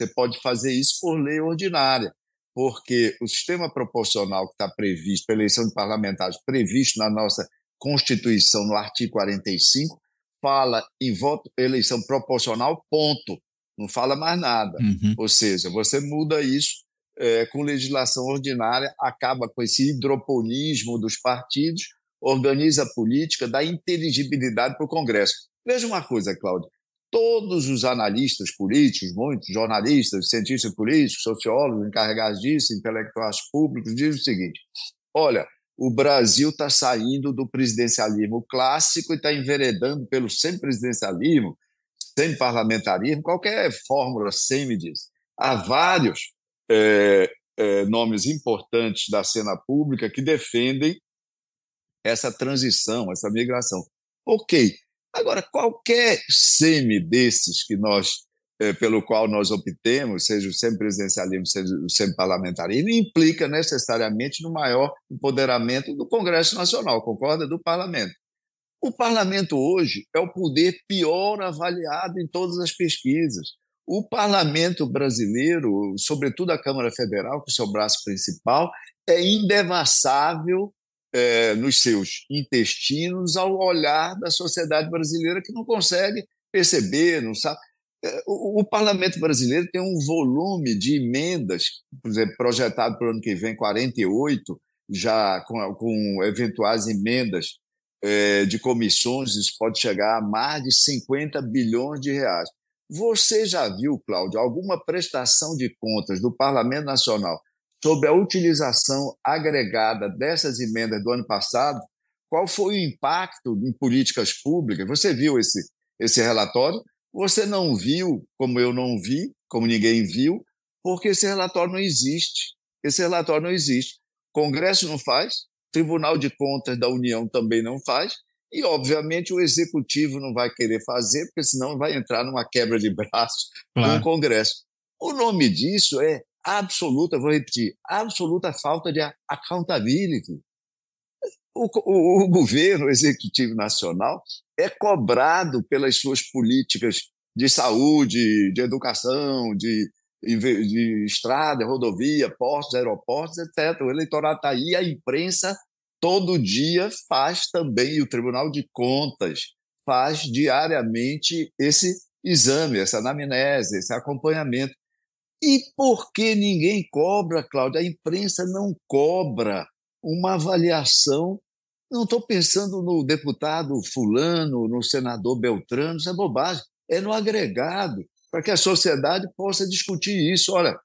Você pode fazer isso por lei ordinária, porque o sistema proporcional que está previsto, para eleição de parlamentares, previsto na nossa Constituição, no artigo 45, fala em voto, eleição proporcional, ponto. Não fala mais nada. Uhum. Ou seja, você muda isso é, com legislação ordinária, acaba com esse hidroponismo dos partidos, organiza a política, dá inteligibilidade para o Congresso. Veja uma coisa, Cláudio. Todos os analistas políticos, muitos jornalistas, cientistas políticos, sociólogos encarregados disso, intelectuais públicos, dizem o seguinte: olha, o Brasil está saindo do presidencialismo clássico e está enveredando pelo semipresidencialismo, parlamentarismo, qualquer fórmula semi diz. Há vários é, é, nomes importantes da cena pública que defendem essa transição, essa migração. Ok. Agora, qualquer semi desses que nós é, pelo qual nós obtemos, seja o semipresidencialismo, seja o semiparlamentarismo, implica necessariamente no maior empoderamento do Congresso Nacional, concorda? Do parlamento. O parlamento hoje é o poder pior avaliado em todas as pesquisas. o parlamento brasileiro, sobretudo a Câmara Federal, que é o seu braço principal, é indevassável é, nos seus intestinos ao olhar da sociedade brasileira que não consegue perceber, não sabe. É, o, parlamento brasileiro tem um volume de emendas, por exemplo, projetado para o ano que vem, 48, já com, com eventuais emendas é, de comissões, isso pode chegar a mais de 50 bilhões de reais. Você já viu, Cláudio, alguma prestação de contas do Parlamento Nacional sobre a utilização agregada dessas emendas do ano passado? Qual foi o impacto em políticas públicas? Você viu esse, esse relatório? Você não viu, como eu não vi, como ninguém viu, porque esse relatório não existe. Esse relatório não existe. Congresso não faz, Tribunal de Contas da União também não faz, e, obviamente, o Executivo não vai querer fazer, porque senão vai entrar numa quebra de braço claro. com o Congresso. O nome disso é absoluta, vou repetir, absoluta falta de accountability. O, o, o governo executivo nacional é cobrado pelas suas políticas de saúde, de educação, de, de estrada, rodovia, portos, aeroportos, etc. O eleitorado está aí, a imprensa todo dia faz também, e o Tribunal de Contas faz diariamente esse exame, essa anamnese, esse acompanhamento. E por que ninguém cobra, Cláudio? A imprensa não cobra uma avaliação. Não estou pensando no deputado Fulano, no senador Beltrano, isso é bobagem. É no agregado para que a sociedade possa discutir isso. Olha,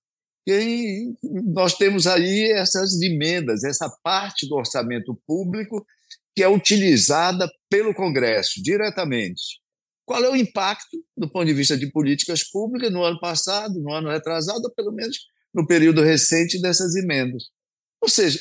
quem, nós temos aí essas emendas, essa parte do orçamento público que é utilizada pelo Congresso diretamente. Qual é o impacto do ponto de vista de políticas públicas no ano passado, no ano retrasado, ou pelo menos no período recente dessas emendas? Ou seja,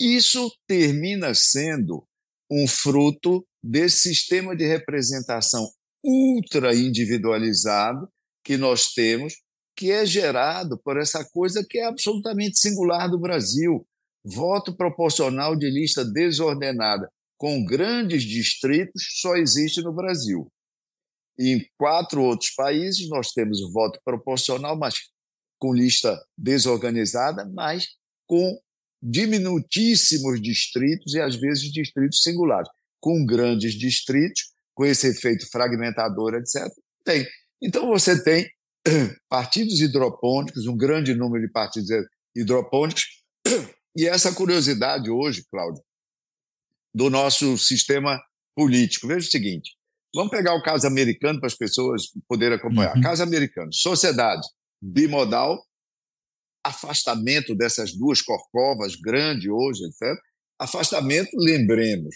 isso termina sendo um fruto desse sistema de representação ultra individualizado que nós temos, que é gerado por essa coisa que é absolutamente singular do Brasil. Voto proporcional de lista desordenada com grandes distritos só existe no Brasil. Em quatro outros países, nós temos o voto proporcional, mas com lista desorganizada, mas com diminutíssimos distritos e, às vezes, distritos singulares. Com grandes distritos, com esse efeito fragmentador, etc., tem. Então, você tem partidos hidropônicos, um grande número de partidos hidropônicos, e essa curiosidade hoje, Cláudio, do nosso sistema político. Veja o seguinte: vamos pegar o caso americano para as pessoas poderem acompanhar. Uhum. Caso americano, sociedade bimodal, afastamento dessas duas corcovas grande hoje, etc. Afastamento, lembremos,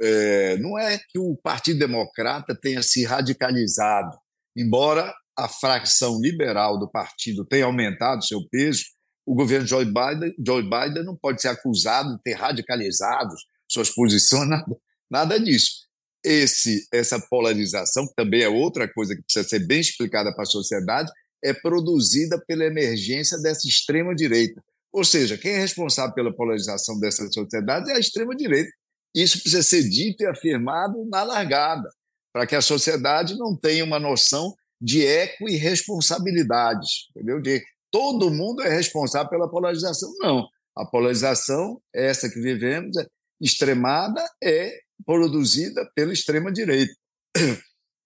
é, não é que o Partido Democrata tenha se radicalizado, embora a fração liberal do partido tenha aumentado seu peso, o governo Joe Biden, Joe Biden não pode ser acusado de ter radicalizado suas posições, nada, nada disso. Esse, essa polarização, que também é outra coisa que precisa ser bem explicada para a sociedade, é produzida pela emergência dessa extrema-direita. Ou seja, quem é responsável pela polarização dessa sociedade é a extrema-direita. Isso precisa ser dito e afirmado na largada, para que a sociedade não tenha uma noção de eco e responsabilidades, entendeu? De todo mundo é responsável pela polarização. Não. A polarização, essa que vivemos, é extremada, é produzida pela extrema-direita.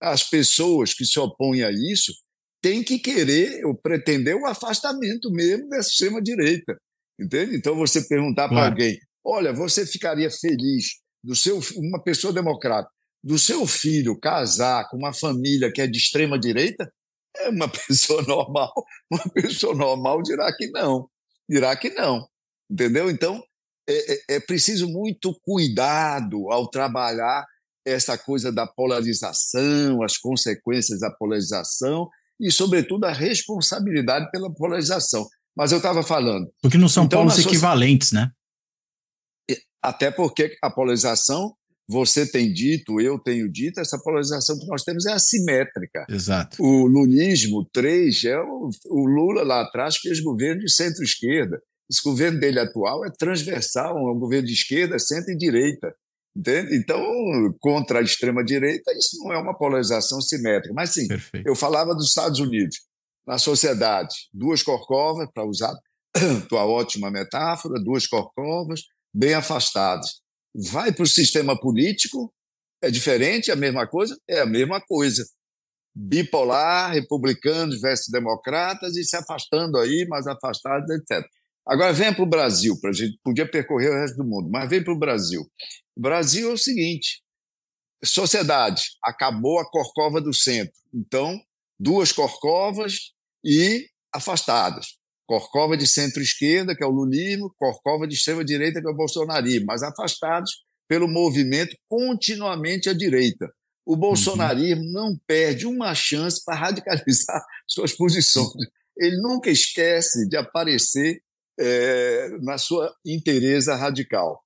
As pessoas que se opõem a isso têm que querer ou pretender o afastamento mesmo dessa extrema-direita. Entende? Então, você perguntar claro. para alguém: olha, você ficaria feliz do seu uma pessoa democrata do seu filho casar com uma família que é de extrema direita, é uma pessoa normal. Uma pessoa normal dirá que não. Dirá que não. Entendeu? Então, é, é, é preciso muito cuidado ao trabalhar essa coisa da polarização, as consequências da polarização e, sobretudo, a responsabilidade pela polarização. Mas eu estava falando.
Porque não são então, polos equivalentes, né?
Até porque a polarização você tem dito, eu tenho dito, essa polarização que nós temos é assimétrica.
Exato.
O lulismo 3 é o, o Lula lá atrás fez governo de centro-esquerda. Esse governo dele atual é transversal, é um governo de esquerda, centro e direita. Entende? Então, contra a extrema-direita, isso não é uma polarização simétrica. Mas sim, Perfeito. eu falava dos Estados Unidos. na sociedade, duas corcovas, para usar tua ótima metáfora, duas corcovas bem afastadas. Vai para o sistema político, é diferente, é a mesma coisa? É a mesma coisa. Bipolar, republicanos versus democratas e se afastando aí, mais afastados, etc. Agora vem para o Brasil, para a gente podia percorrer o resto do mundo, mas vem para o Brasil. O Brasil é o seguinte: sociedade, acabou a corcova do centro. Então, duas corcovas e afastadas. Corcova de centro-esquerda, que é o lulismo, corcova de extrema-direita, que é o bolsonarismo, mas afastados pelo movimento continuamente à direita. O bolsonarismo uhum. não perde uma chance para radicalizar suas posições. Ele nunca esquece de aparecer é, na sua interesa radical.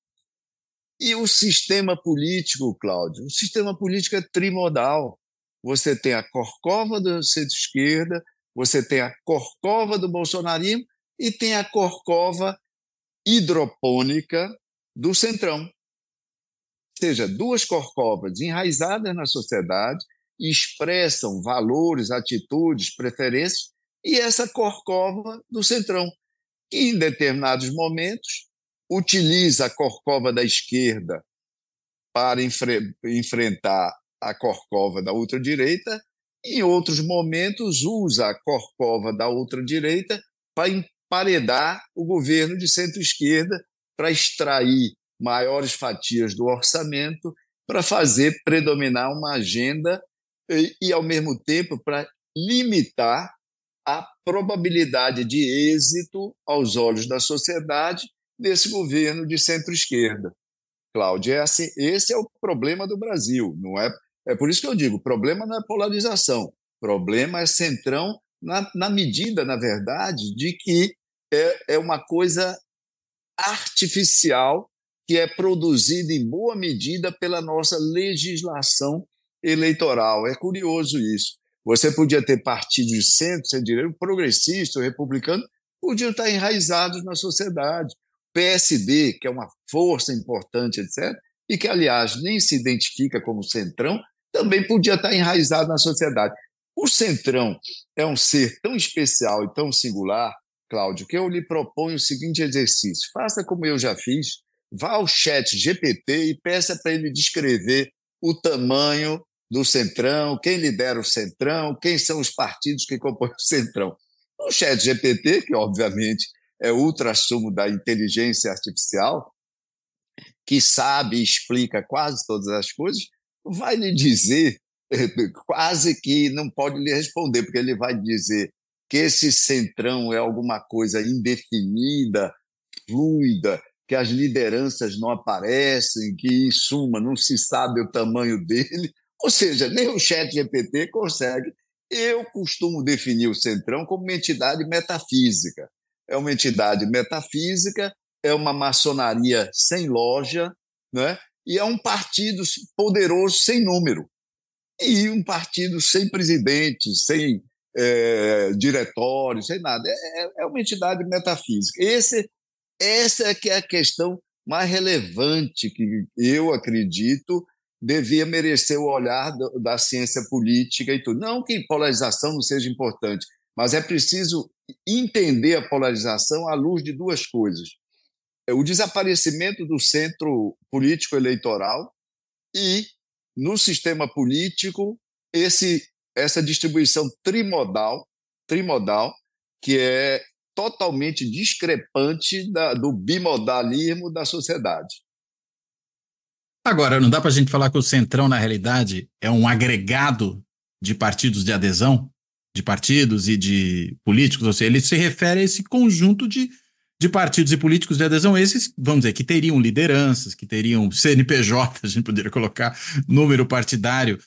E o sistema político, Cláudio? O sistema político é trimodal. Você tem a corcova do centro-esquerda, você tem a corcova do bolsonarismo e tem a corcova hidropônica do centrão. Ou seja, duas corcovas enraizadas na sociedade expressam valores, atitudes, preferências, e essa corcova do centrão, que em determinados momentos utiliza a corcova da esquerda para enfre enfrentar a corcova da ultradireita, em outros momentos usa a corcova da ultradireita para emparedar o governo de centro-esquerda para extrair maiores fatias do orçamento para fazer predominar uma agenda e, e ao mesmo tempo, para limitar a probabilidade de êxito aos olhos da sociedade desse governo de centro-esquerda. Cláudia, é assim, esse é o problema do Brasil, não é? É por isso que eu digo, problema não é polarização, problema é centrão na, na medida, na verdade, de que é, é uma coisa artificial que é produzida em boa medida pela nossa legislação eleitoral. É curioso isso. Você podia ter partidos de centro, centro-direita, progressista, republicano, podiam estar enraizados na sociedade. PSD, que é uma força importante, etc., e que, aliás, nem se identifica como centrão, também podia estar enraizado na sociedade. O centrão é um ser tão especial e tão singular, Cláudio, que eu lhe proponho o seguinte exercício: faça como eu já fiz, vá ao chat GPT e peça para ele descrever o tamanho do Centrão, quem lidera o Centrão, quem são os partidos que compõem o Centrão. O chat GPT, que obviamente é o ultrassumo da inteligência artificial, que sabe e explica quase todas as coisas, vai lhe dizer, quase que não pode lhe responder, porque ele vai dizer que esse centrão é alguma coisa indefinida, fluida, que as lideranças não aparecem, que, em suma, não se sabe o tamanho dele. Ou seja, nem o chat GPT consegue. Eu costumo definir o Centrão como uma entidade metafísica é uma entidade metafísica, é uma maçonaria sem loja, né? e é um partido poderoso sem número. E um partido sem presidente, sem é, diretório, sem nada. É, é uma entidade metafísica. Esse, essa é que é a questão mais relevante que eu acredito devia merecer o olhar da ciência política e tudo. Não que polarização não seja importante, mas é preciso entender a polarização à luz de duas coisas: o desaparecimento do centro político eleitoral e, no sistema político, esse, essa distribuição trimodal, trimodal que é totalmente discrepante da, do bimodalismo da sociedade.
Agora, não dá para a gente falar que o Centrão, na realidade, é um agregado de partidos de adesão? de partidos e de políticos, ou seja, ele se refere a esse conjunto de, de partidos e políticos de adesão, esses, vamos dizer, que teriam lideranças, que teriam CNPJ, a gente poderia colocar número partidário.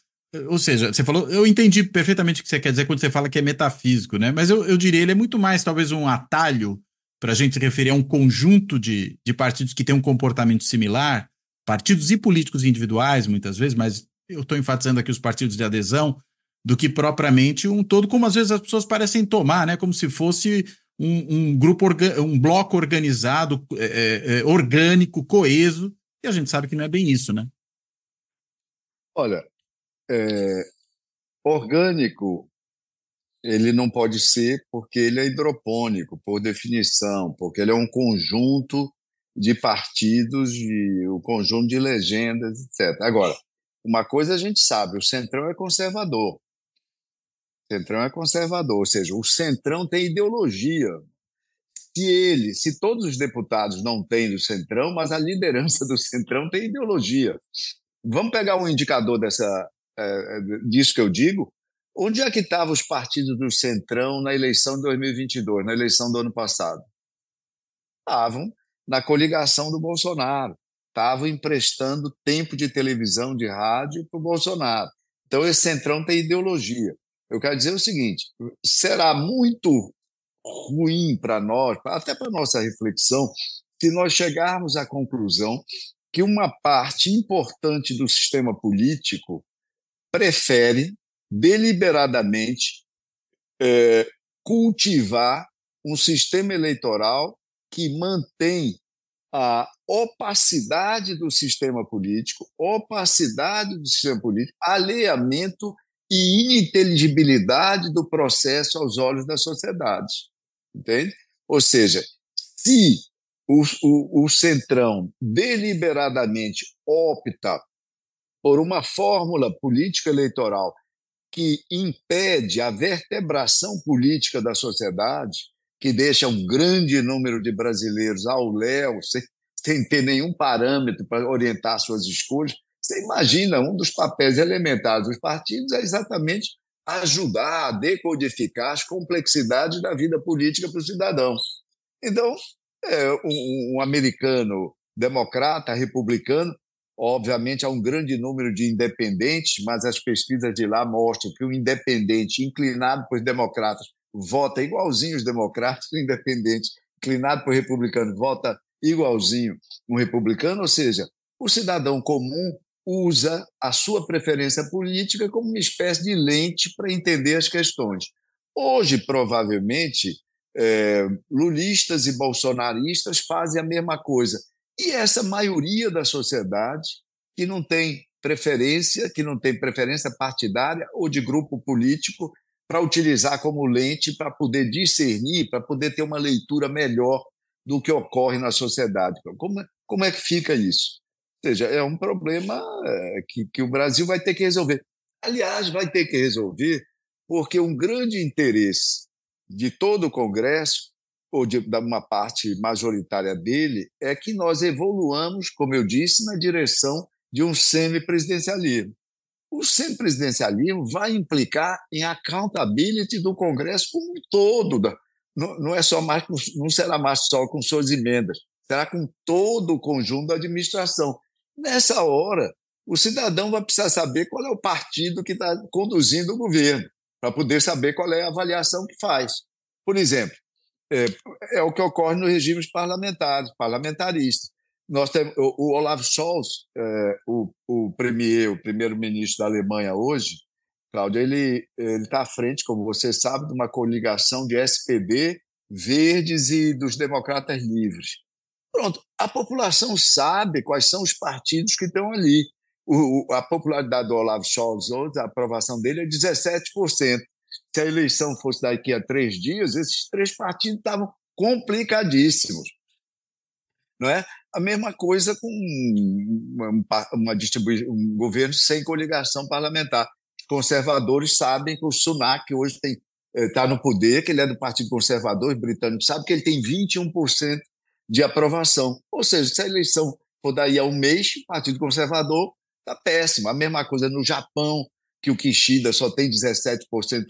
Ou seja, você falou, eu entendi perfeitamente o que você quer dizer quando você fala que é metafísico, né? Mas eu, eu diria, ele é muito mais, talvez, um atalho para a gente se referir a um conjunto de, de partidos que têm um comportamento similar, partidos e políticos individuais, muitas vezes, mas eu estou enfatizando aqui os partidos de adesão, do que propriamente um todo, como às vezes as pessoas parecem tomar, né? Como se fosse um, um grupo, um bloco organizado, é, é, é, orgânico, coeso, e a gente sabe que não é bem isso, né?
Olha, é, orgânico ele não pode ser porque ele é hidropônico, por definição, porque ele é um conjunto de partidos, de, o conjunto de legendas, etc. Agora, uma coisa a gente sabe, o Centrão é conservador. O Centrão é conservador, ou seja, o Centrão tem ideologia. Se ele, se todos os deputados não têm do Centrão, mas a liderança do Centrão tem ideologia. Vamos pegar um indicador dessa, é, disso que eu digo? Onde é que estavam os partidos do Centrão na eleição de 2022, na eleição do ano passado? Estavam na coligação do Bolsonaro, estavam emprestando tempo de televisão, de rádio para o Bolsonaro. Então, esse Centrão tem ideologia. Eu quero dizer o seguinte: será muito ruim para nós, até para nossa reflexão, se nós chegarmos à conclusão que uma parte importante do sistema político prefere deliberadamente é, cultivar um sistema eleitoral que mantém a opacidade do sistema político, opacidade do sistema político, alheamento e ininteligibilidade do processo aos olhos da sociedade. Entende? Ou seja, se o, o, o Centrão deliberadamente opta por uma fórmula política eleitoral que impede a vertebração política da sociedade, que deixa um grande número de brasileiros ao léu, sem, sem ter nenhum parâmetro para orientar suas escolhas. Você imagina, um dos papéis elementares dos partidos é exatamente ajudar a decodificar as complexidades da vida política para o cidadão. Então, é, um, um americano democrata, republicano, Obviamente, há um grande número de independentes, mas as pesquisas de lá mostram que o independente, inclinado por democratas, vota igualzinho os democratas, o independente, inclinado por republicano, vota igualzinho um republicano, ou seja, o cidadão comum usa a sua preferência política como uma espécie de lente para entender as questões. Hoje, provavelmente, é, lulistas e bolsonaristas fazem a mesma coisa e essa maioria da sociedade que não tem preferência, que não tem preferência partidária ou de grupo político para utilizar como lente para poder discernir, para poder ter uma leitura melhor do que ocorre na sociedade. Como, como é que fica isso? Ou seja, é um problema é, que, que o Brasil vai ter que resolver. Aliás, vai ter que resolver porque um grande interesse de todo o Congresso ou de, de uma parte majoritária dele, é que nós evoluamos, como eu disse, na direção de um semipresidencialismo. O semipresidencialismo vai implicar em accountability do Congresso como um todo. Não, não, é só mais, não será mais só com suas emendas, será com todo o conjunto da administração. Nessa hora, o cidadão vai precisar saber qual é o partido que está conduzindo o governo, para poder saber qual é a avaliação que faz. Por exemplo, é, é o que ocorre nos regimes parlamentares, parlamentaristas. Nós temos, o, o Olaf Scholz, é, o, o premier, o primeiro-ministro da Alemanha hoje, Cláudio, ele está à frente, como você sabe, de uma coligação de SPD, Verdes e dos Democratas Livres. Pronto, a população sabe quais são os partidos que estão ali. O, a popularidade do Olaf Scholz hoje, a aprovação dele é 17% se a eleição fosse daqui a três dias, esses três partidos estavam complicadíssimos. Não é? A mesma coisa com uma, uma um governo sem coligação parlamentar. Os conservadores sabem que o Sunak hoje está eh, no poder, que ele é do Partido Conservador britânico, sabe que ele tem 21% de aprovação. Ou seja, se a eleição for daí a um mês, o Partido Conservador está péssimo. A mesma coisa no Japão, que o Kishida só tem 17%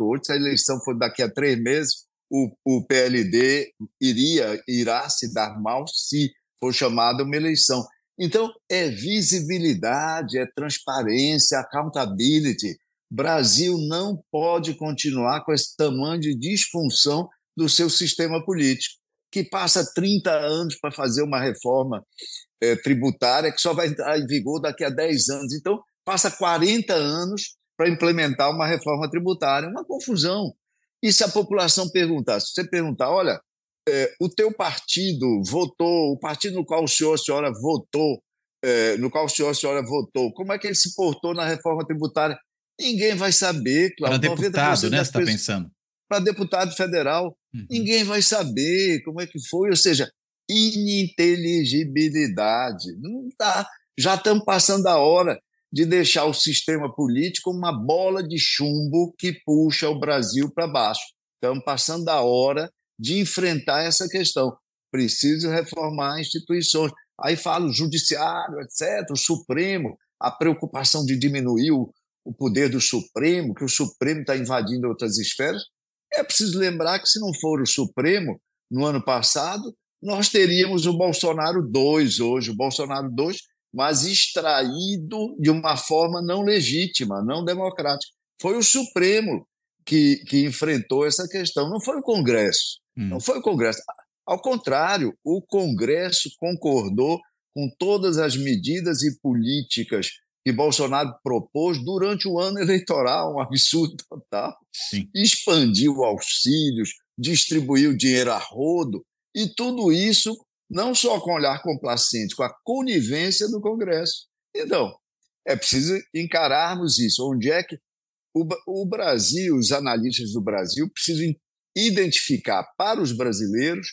hoje. Se a eleição for daqui a três meses, o, o PLD iria, irá se dar mal se for chamada uma eleição. Então, é visibilidade, é transparência, accountability. Brasil não pode continuar com esse tamanho de disfunção do seu sistema político, que passa 30 anos para fazer uma reforma é, tributária que só vai entrar em vigor daqui a 10 anos. Então, passa 40 anos para implementar uma reforma tributária. Uma confusão. E se a população perguntar, se você perguntar, olha, é, o teu partido votou, o partido no qual o senhor, a senhora votou, é, no qual o senhor, a senhora votou, como é que ele se portou na reforma tributária? Ninguém vai saber,
claro. Para deputado, né? Você está pensando?
para deputado federal. Uhum. Ninguém vai saber como é que foi, ou seja, ininteligibilidade. Não dá. Já estamos passando a hora de deixar o sistema político uma bola de chumbo que puxa o Brasil para baixo. Estamos passando a hora de enfrentar essa questão. Preciso reformar instituições. Aí fala o judiciário, etc., o Supremo, a preocupação de diminuir o, o poder do Supremo, que o Supremo está invadindo outras esferas. É preciso lembrar que, se não for o Supremo, no ano passado, nós teríamos o Bolsonaro 2 hoje, o Bolsonaro 2, mas extraído de uma forma não legítima, não democrática. Foi o Supremo que, que enfrentou essa questão, não foi o Congresso. Hum. Não foi o Congresso. Ao contrário, o Congresso concordou com todas as medidas e políticas que Bolsonaro propôs durante o ano eleitoral, um absurdo total. Sim. Expandiu auxílios, distribuiu dinheiro a rodo, e tudo isso não só com olhar complacente, com a conivência do Congresso. Então, é preciso encararmos isso. Onde é que o, o Brasil, os analistas do Brasil, precisam identificar para os brasileiros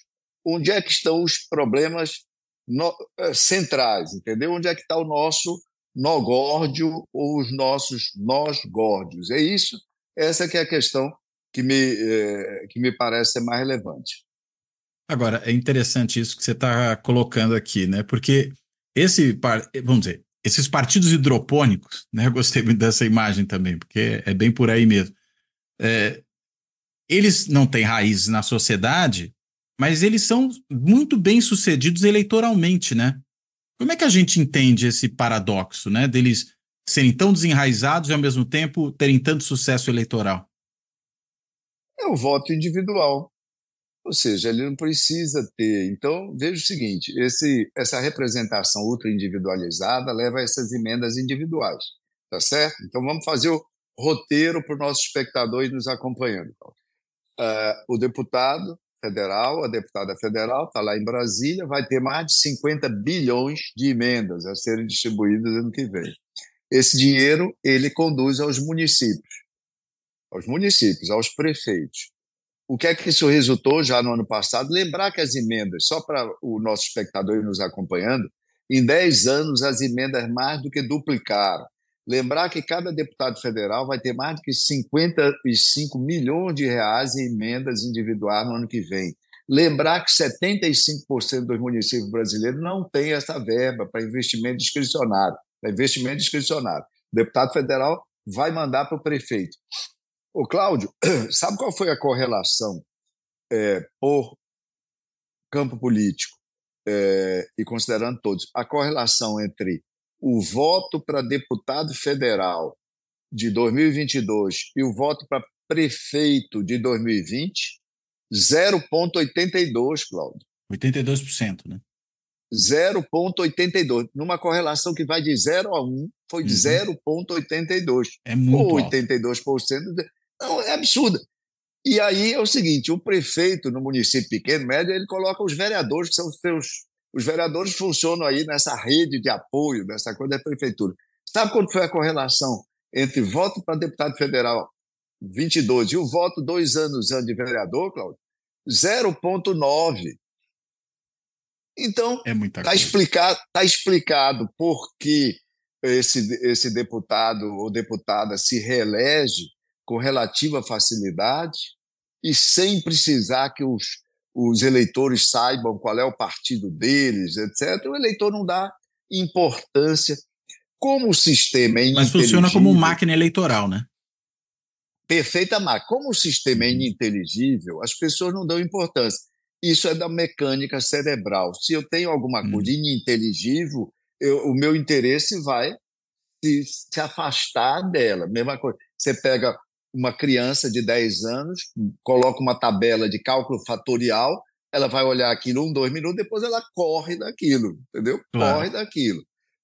onde é que estão os problemas no, eh, centrais, entendeu? Onde é que está o nosso nó górdio ou os nossos nós górdios. É isso, essa que é a questão que me, eh, que me parece ser mais relevante.
Agora, é interessante isso que você está colocando aqui, né? Porque esse, vamos dizer, esses partidos hidropônicos, né? Eu gostei muito dessa imagem também, porque é bem por aí mesmo. É, eles não têm raízes na sociedade, mas eles são muito bem sucedidos eleitoralmente, né? Como é que a gente entende esse paradoxo, né? Deles serem tão desenraizados e ao mesmo tempo terem tanto sucesso eleitoral?
É o voto individual. Ou seja, ele não precisa ter. Então, veja o seguinte: esse, essa representação ultra individualizada leva a essas emendas individuais. Tá certo? Então, vamos fazer o roteiro para o nosso espectador e nos acompanhando. Uh, o deputado federal, a deputada federal, está lá em Brasília, vai ter mais de 50 bilhões de emendas a serem distribuídas ano que vem. Esse dinheiro ele conduz aos municípios, aos municípios, aos prefeitos. O que é que isso resultou já no ano passado? Lembrar que as emendas, só para o nosso espectador nos acompanhando, em 10 anos as emendas mais do que duplicaram. Lembrar que cada deputado federal vai ter mais do que 55 milhões de reais em emendas individuais no ano que vem. Lembrar que 75% dos municípios brasileiros não têm essa verba para investimento discricionário. Para investimento discricionário. O deputado federal vai mandar para o prefeito. Ô, Cláudio, sabe qual foi a correlação é, por campo político é, e considerando todos, a correlação entre o voto para deputado federal de 2022 e o voto para prefeito de 2020? 0,82, Cláudio.
82%, né?
0,82. Numa correlação que vai de 0 a 1, foi de uhum. 0,82.
É muito.
Ou 82%. Não, é absurdo. E aí é o seguinte: o prefeito no município pequeno, médio, ele coloca os vereadores, que são os seus. Os vereadores funcionam aí nessa rede de apoio, nessa coisa da prefeitura. Sabe quando foi a correlação entre voto para deputado federal 22 e o voto dois anos antes de vereador, Cláudio? 0,9. Então, está é tá explicado, tá explicado por que esse, esse deputado ou deputada se reelege com relativa facilidade e sem precisar que os, os eleitores saibam qual é o partido deles, etc. O eleitor não dá importância. Como o sistema é
Mas funciona como máquina eleitoral, né?
Perfeita máquina. Como o sistema é ininteligível, as pessoas não dão importância. Isso é da mecânica cerebral. Se eu tenho alguma hum. coisa ininteligível, eu, o meu interesse vai se, se afastar dela. Mesma coisa. Você pega uma criança de 10 anos, coloca uma tabela de cálculo fatorial, ela vai olhar aquilo um, dois minutos, depois ela corre daquilo, entendeu? Claro. Corre daquilo.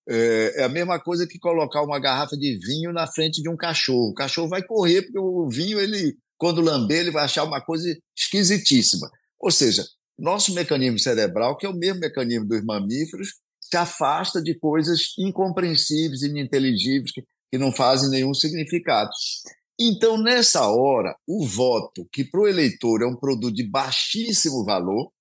É, é, a mesma coisa que colocar uma garrafa de vinho na frente de um cachorro. O cachorro vai correr, porque o vinho, ele, quando lamber, ele vai achar uma coisa esquisitíssima. Ou seja, nosso mecanismo cerebral, que é o mesmo mecanismo dos mamíferos, se afasta de coisas incompreensíveis, ininteligíveis, que, que não fazem nenhum significado. Então, nessa hora, o voto, que para o eleitor é um produto de baixíssimo valor,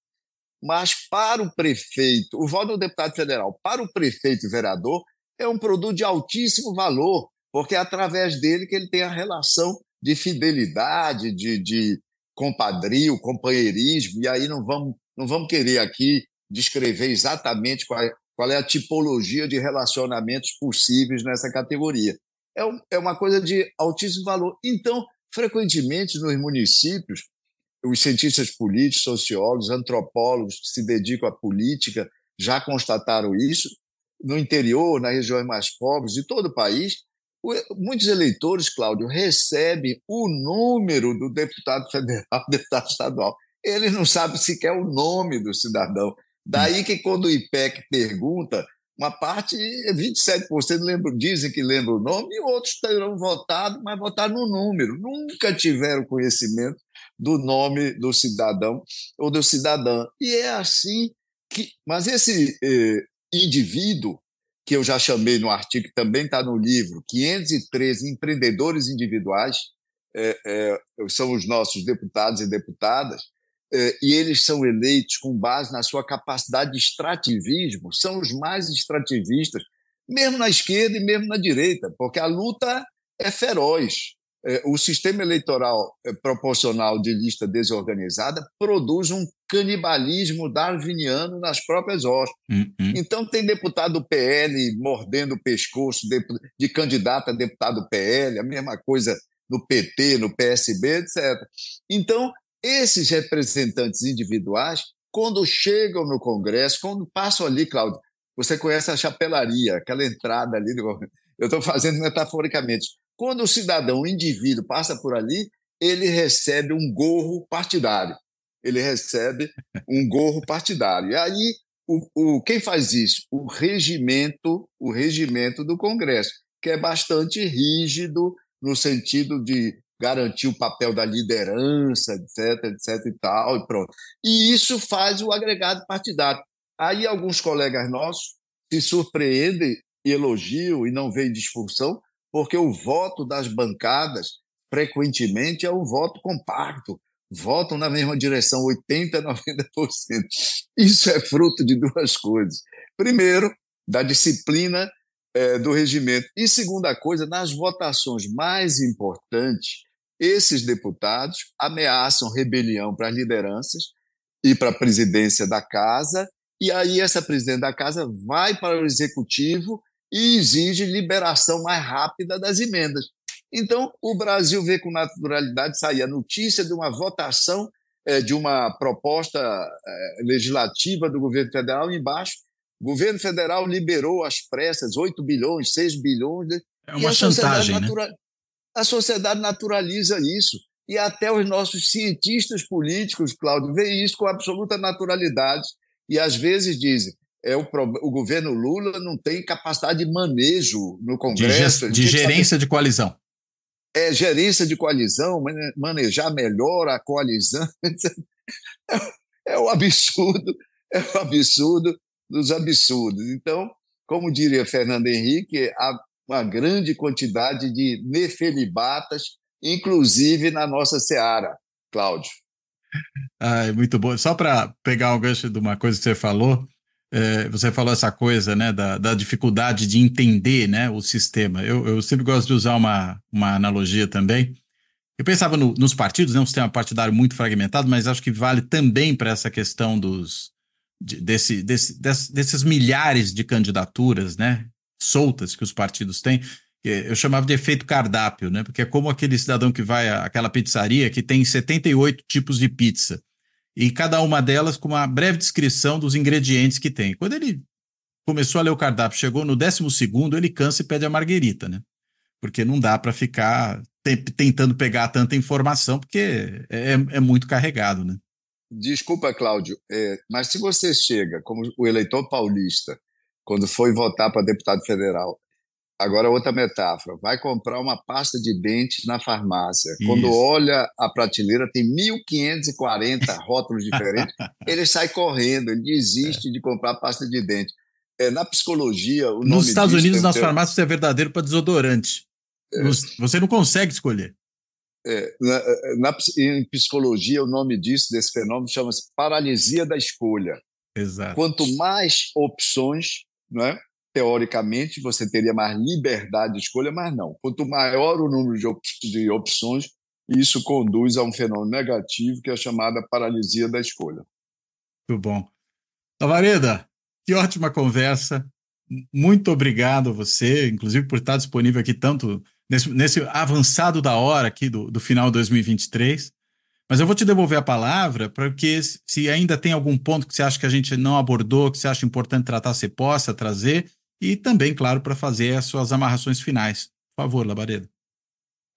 mas para o prefeito, o voto do deputado federal para o prefeito e vereador é um produto de altíssimo valor, porque é através dele que ele tem a relação de fidelidade, de, de compadrio, companheirismo, e aí não vamos, não vamos querer aqui descrever exatamente qual é, qual é a tipologia de relacionamentos possíveis nessa categoria. É, um, é uma coisa de altíssimo valor. Então, frequentemente nos municípios, os cientistas políticos, sociólogos, antropólogos que se dedicam à política já constataram isso. No interior, nas regiões mais pobres de todo o país, muitos eleitores, Cláudio, recebem o número do deputado federal, deputado estadual. Eles não sabem sequer o nome do cidadão. Daí que quando o IPEC pergunta, uma parte, 27% lembram, dizem que lembram o nome, e outros terão votado, mas votaram no número. Nunca tiveram conhecimento do nome do cidadão ou do cidadã. E é assim que. Mas esse eh, indivíduo, que eu já chamei no artigo, que também está no livro, 513 empreendedores individuais, é, é, são os nossos deputados e deputadas, e eles são eleitos com base na sua capacidade de extrativismo, são os mais extrativistas, mesmo na esquerda e mesmo na direita, porque a luta é feroz. É, o sistema eleitoral é, proporcional de lista desorganizada produz um canibalismo darwiniano nas próprias hostes. Uhum. Então, tem deputado do PL mordendo o pescoço de, de candidato a deputado PL, a mesma coisa no PT, no PSB, etc. Então, esses representantes individuais, quando chegam no Congresso, quando passam ali, Cláudio, você conhece a chapelaria, aquela entrada ali, do... eu estou fazendo metaforicamente quando o cidadão, o indivíduo, passa por ali, ele recebe um gorro partidário. Ele recebe um gorro partidário. E aí, o, o, quem faz isso? O regimento, o regimento do Congresso, que é bastante rígido no sentido de garantir o papel da liderança, etc, etc e tal, e pronto. E isso faz o agregado partidário. Aí alguns colegas nossos se surpreendem e elogiam e não veem disfunção, porque o voto das bancadas frequentemente é um voto compacto, votam na mesma direção, 80%, 90%. Isso é fruto de duas coisas. Primeiro, da disciplina é, do regimento. E segunda coisa, nas votações mais importantes, esses deputados ameaçam rebelião para as lideranças e para a presidência da casa, e aí essa presidente da casa vai para o executivo e exige liberação mais rápida das emendas. Então, o Brasil vê com naturalidade sair a notícia de uma votação é, de uma proposta é, legislativa do governo federal embaixo. O governo federal liberou às pressas 8 bilhões, 6 bilhões. De...
É uma chantagem, natura... né?
A sociedade naturaliza isso. E até os nossos cientistas políticos, Cláudio, veem isso com absoluta naturalidade. E às vezes dizem: é o, o governo Lula não tem capacidade de manejo no Congresso.
De, de gerência de coalizão.
É, gerência de coalizão, manejar melhor a coalizão. É, o absurdo, é o absurdo dos absurdos. Então, como diria Fernando Henrique, há uma grande quantidade de nefelibatas, inclusive na nossa seara, Cláudio.
Ai, muito bom. Só para pegar um gancho de uma coisa que você falou, é, você falou essa coisa, né, da, da, dificuldade de entender, né, o sistema. Eu, eu sempre gosto de usar uma, uma analogia também. Eu pensava no, nos partidos, né, um sistema partidário muito fragmentado, mas acho que vale também para essa questão dos de, desse, desse, desse, desses milhares de candidaturas, né, soltas que os partidos têm. Eu chamava de efeito cardápio, né, porque é como aquele cidadão que vai àquela pizzaria que tem 78 tipos de pizza e cada uma delas com uma breve descrição dos ingredientes que tem. Quando ele começou a ler o cardápio, chegou no décimo segundo, ele cansa e pede a marguerita, né? Porque não dá para ficar tentando pegar tanta informação, porque é, é, é muito carregado, né?
Desculpa, Cláudio, é, mas se você chega como o eleitor paulista, quando foi votar para deputado federal, Agora, outra metáfora. Vai comprar uma pasta de dente na farmácia. Isso. Quando olha a prateleira, tem 1.540 rótulos diferentes, ele sai correndo, ele desiste é. de comprar pasta de dente. É, na psicologia, o
Nos Estados Unidos, nas farmácias, é verdadeiro para desodorante. É. Você não consegue escolher.
é, na, na, em psicologia, o nome disso, desse fenômeno, chama-se paralisia da escolha.
Exato.
Quanto mais opções, né, teoricamente, você teria mais liberdade de escolha, mas não. Quanto maior o número de, op de opções, isso conduz a um fenômeno negativo que é chamada paralisia da escolha.
Muito bom. Tavareda, que ótima conversa. Muito obrigado a você, inclusive por estar disponível aqui tanto nesse, nesse avançado da hora aqui do, do final de 2023. Mas eu vou te devolver a palavra, porque se ainda tem algum ponto que você acha que a gente não abordou, que você acha importante tratar, você possa trazer, e também, claro, para fazer as suas amarrações finais. Por favor, Labareda.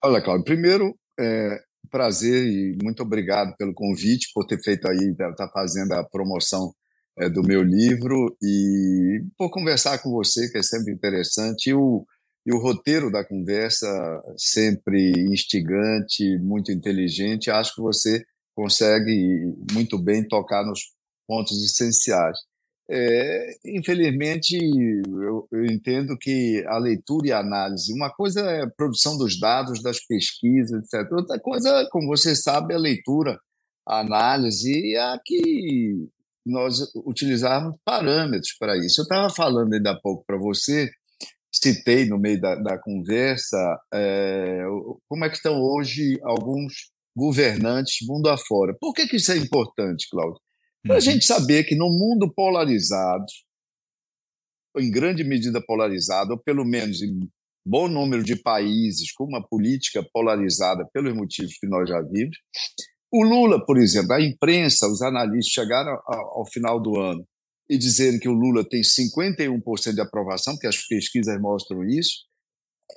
Olha, Claudio, primeiro, é, prazer e muito obrigado pelo convite, por ter feito aí, estar tá fazendo a promoção é, do meu livro e por conversar com você, que é sempre interessante. E o, e o roteiro da conversa, sempre instigante, muito inteligente, acho que você consegue muito bem tocar nos pontos essenciais. É, infelizmente, eu, eu, entendo que a leitura e a análise, uma coisa é a produção dos dados, das pesquisas, etc. Outra coisa, como você sabe, é a leitura, a análise e a que nós utilizarmos parâmetros para isso. Eu estava falando ainda há pouco para você citei no meio da, da conversa é, como é que estão hoje alguns governantes mundo afora. Por que, que isso é importante, Cláudio? Para a uhum. gente saber que no mundo polarizado, em grande medida polarizado, ou pelo menos em bom número de países com uma política polarizada pelos motivos que nós já vimos, o Lula, por exemplo, a imprensa, os analistas chegaram ao, ao final do ano e dizerem que o Lula tem 51% de aprovação, que as pesquisas mostram isso,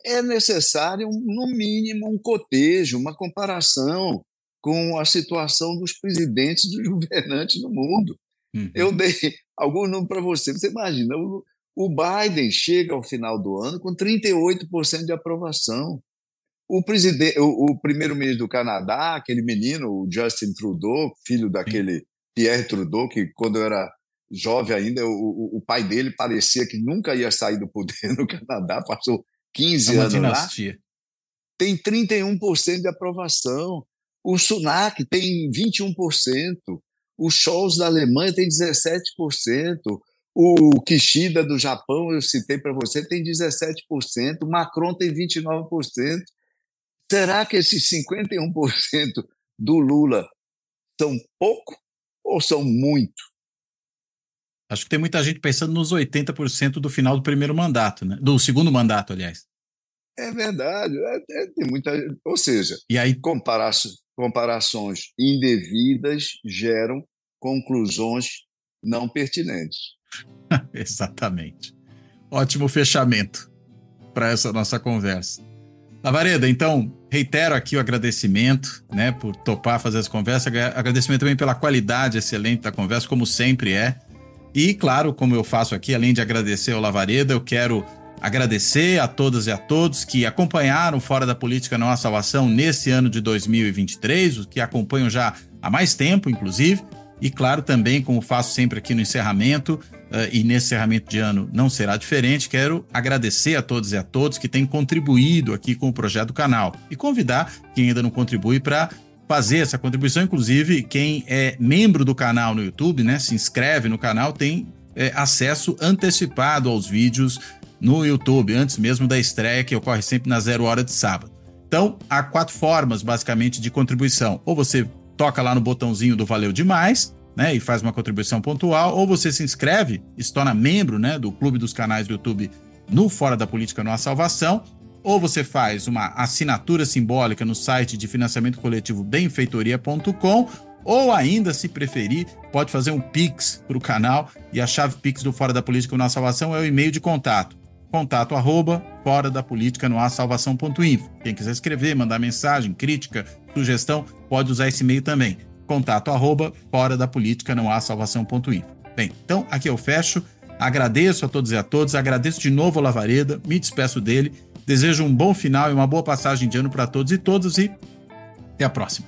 é necessário, no mínimo, um cotejo, uma comparação com a situação dos presidentes e dos governantes no mundo. Uhum. Eu dei algum número para você. Você imagina, o, o Biden chega ao final do ano com 38% de aprovação. O, presidente, o, o primeiro-ministro do Canadá, aquele menino, o Justin Trudeau, filho daquele Pierre Trudeau, que quando eu era jovem ainda, o, o, pai dele parecia que nunca ia sair do poder no Canadá, passou 15 é anos dinastia. lá. Tem 31% de aprovação. O Sunak tem 21%. O Scholz da Alemanha tem 17%. O Kishida do Japão, eu citei para você, tem 17%. O Macron tem 29%. Será que esses 51% do Lula são pouco ou são muito?
Acho que tem muita gente pensando nos 80% do final do primeiro mandato, né? Do segundo mandato, aliás.
É verdade. É, é, tem muita, ou seja, e aí compara comparações indevidas geram conclusões não pertinentes.
Exatamente. Ótimo fechamento para essa nossa conversa. Lavareda, então, reitero aqui o agradecimento, né, por topar fazer essa conversa. Agradecimento também pela qualidade excelente da conversa, como sempre é. E, claro, como eu faço aqui, além de agradecer ao Lavareda, eu quero agradecer a todas e a todos que acompanharam Fora da Política Não Há Salvação nesse ano de 2023, os que acompanham já há mais tempo, inclusive. E, claro, também, como faço sempre aqui no encerramento, uh, e nesse encerramento de ano não será diferente, quero agradecer a todos e a todos que têm contribuído aqui com o projeto do canal e convidar quem ainda não contribui para fazer essa contribuição. Inclusive, quem é membro do canal no YouTube, né, se inscreve no canal, tem é, acesso antecipado aos vídeos no YouTube, antes mesmo da estreia, que ocorre sempre na zero hora de sábado. Então, há quatro formas, basicamente, de contribuição. Ou você toca lá no botãozinho do Valeu Demais, né, e faz uma contribuição pontual, ou você se inscreve, se torna membro, né, do Clube dos Canais do YouTube no Fora da Política Não Há Salvação, ou você faz uma assinatura simbólica no site de financiamento coletivo benfeitoria.com, ou ainda, se preferir, pode fazer um Pix para o canal e a chave Pix do Fora da Política no A Salvação é o e-mail de contato. Contato arroba fora da política no salvação.info. Quem quiser escrever, mandar mensagem, crítica, sugestão, pode usar esse e-mail também. Contato arroba fora da política no salvação.info. Bem, então aqui eu fecho. Agradeço a todos e a todos, agradeço de novo ao Lavareda, me despeço dele Desejo um bom final e uma boa passagem de ano para todos e todas e até a próxima.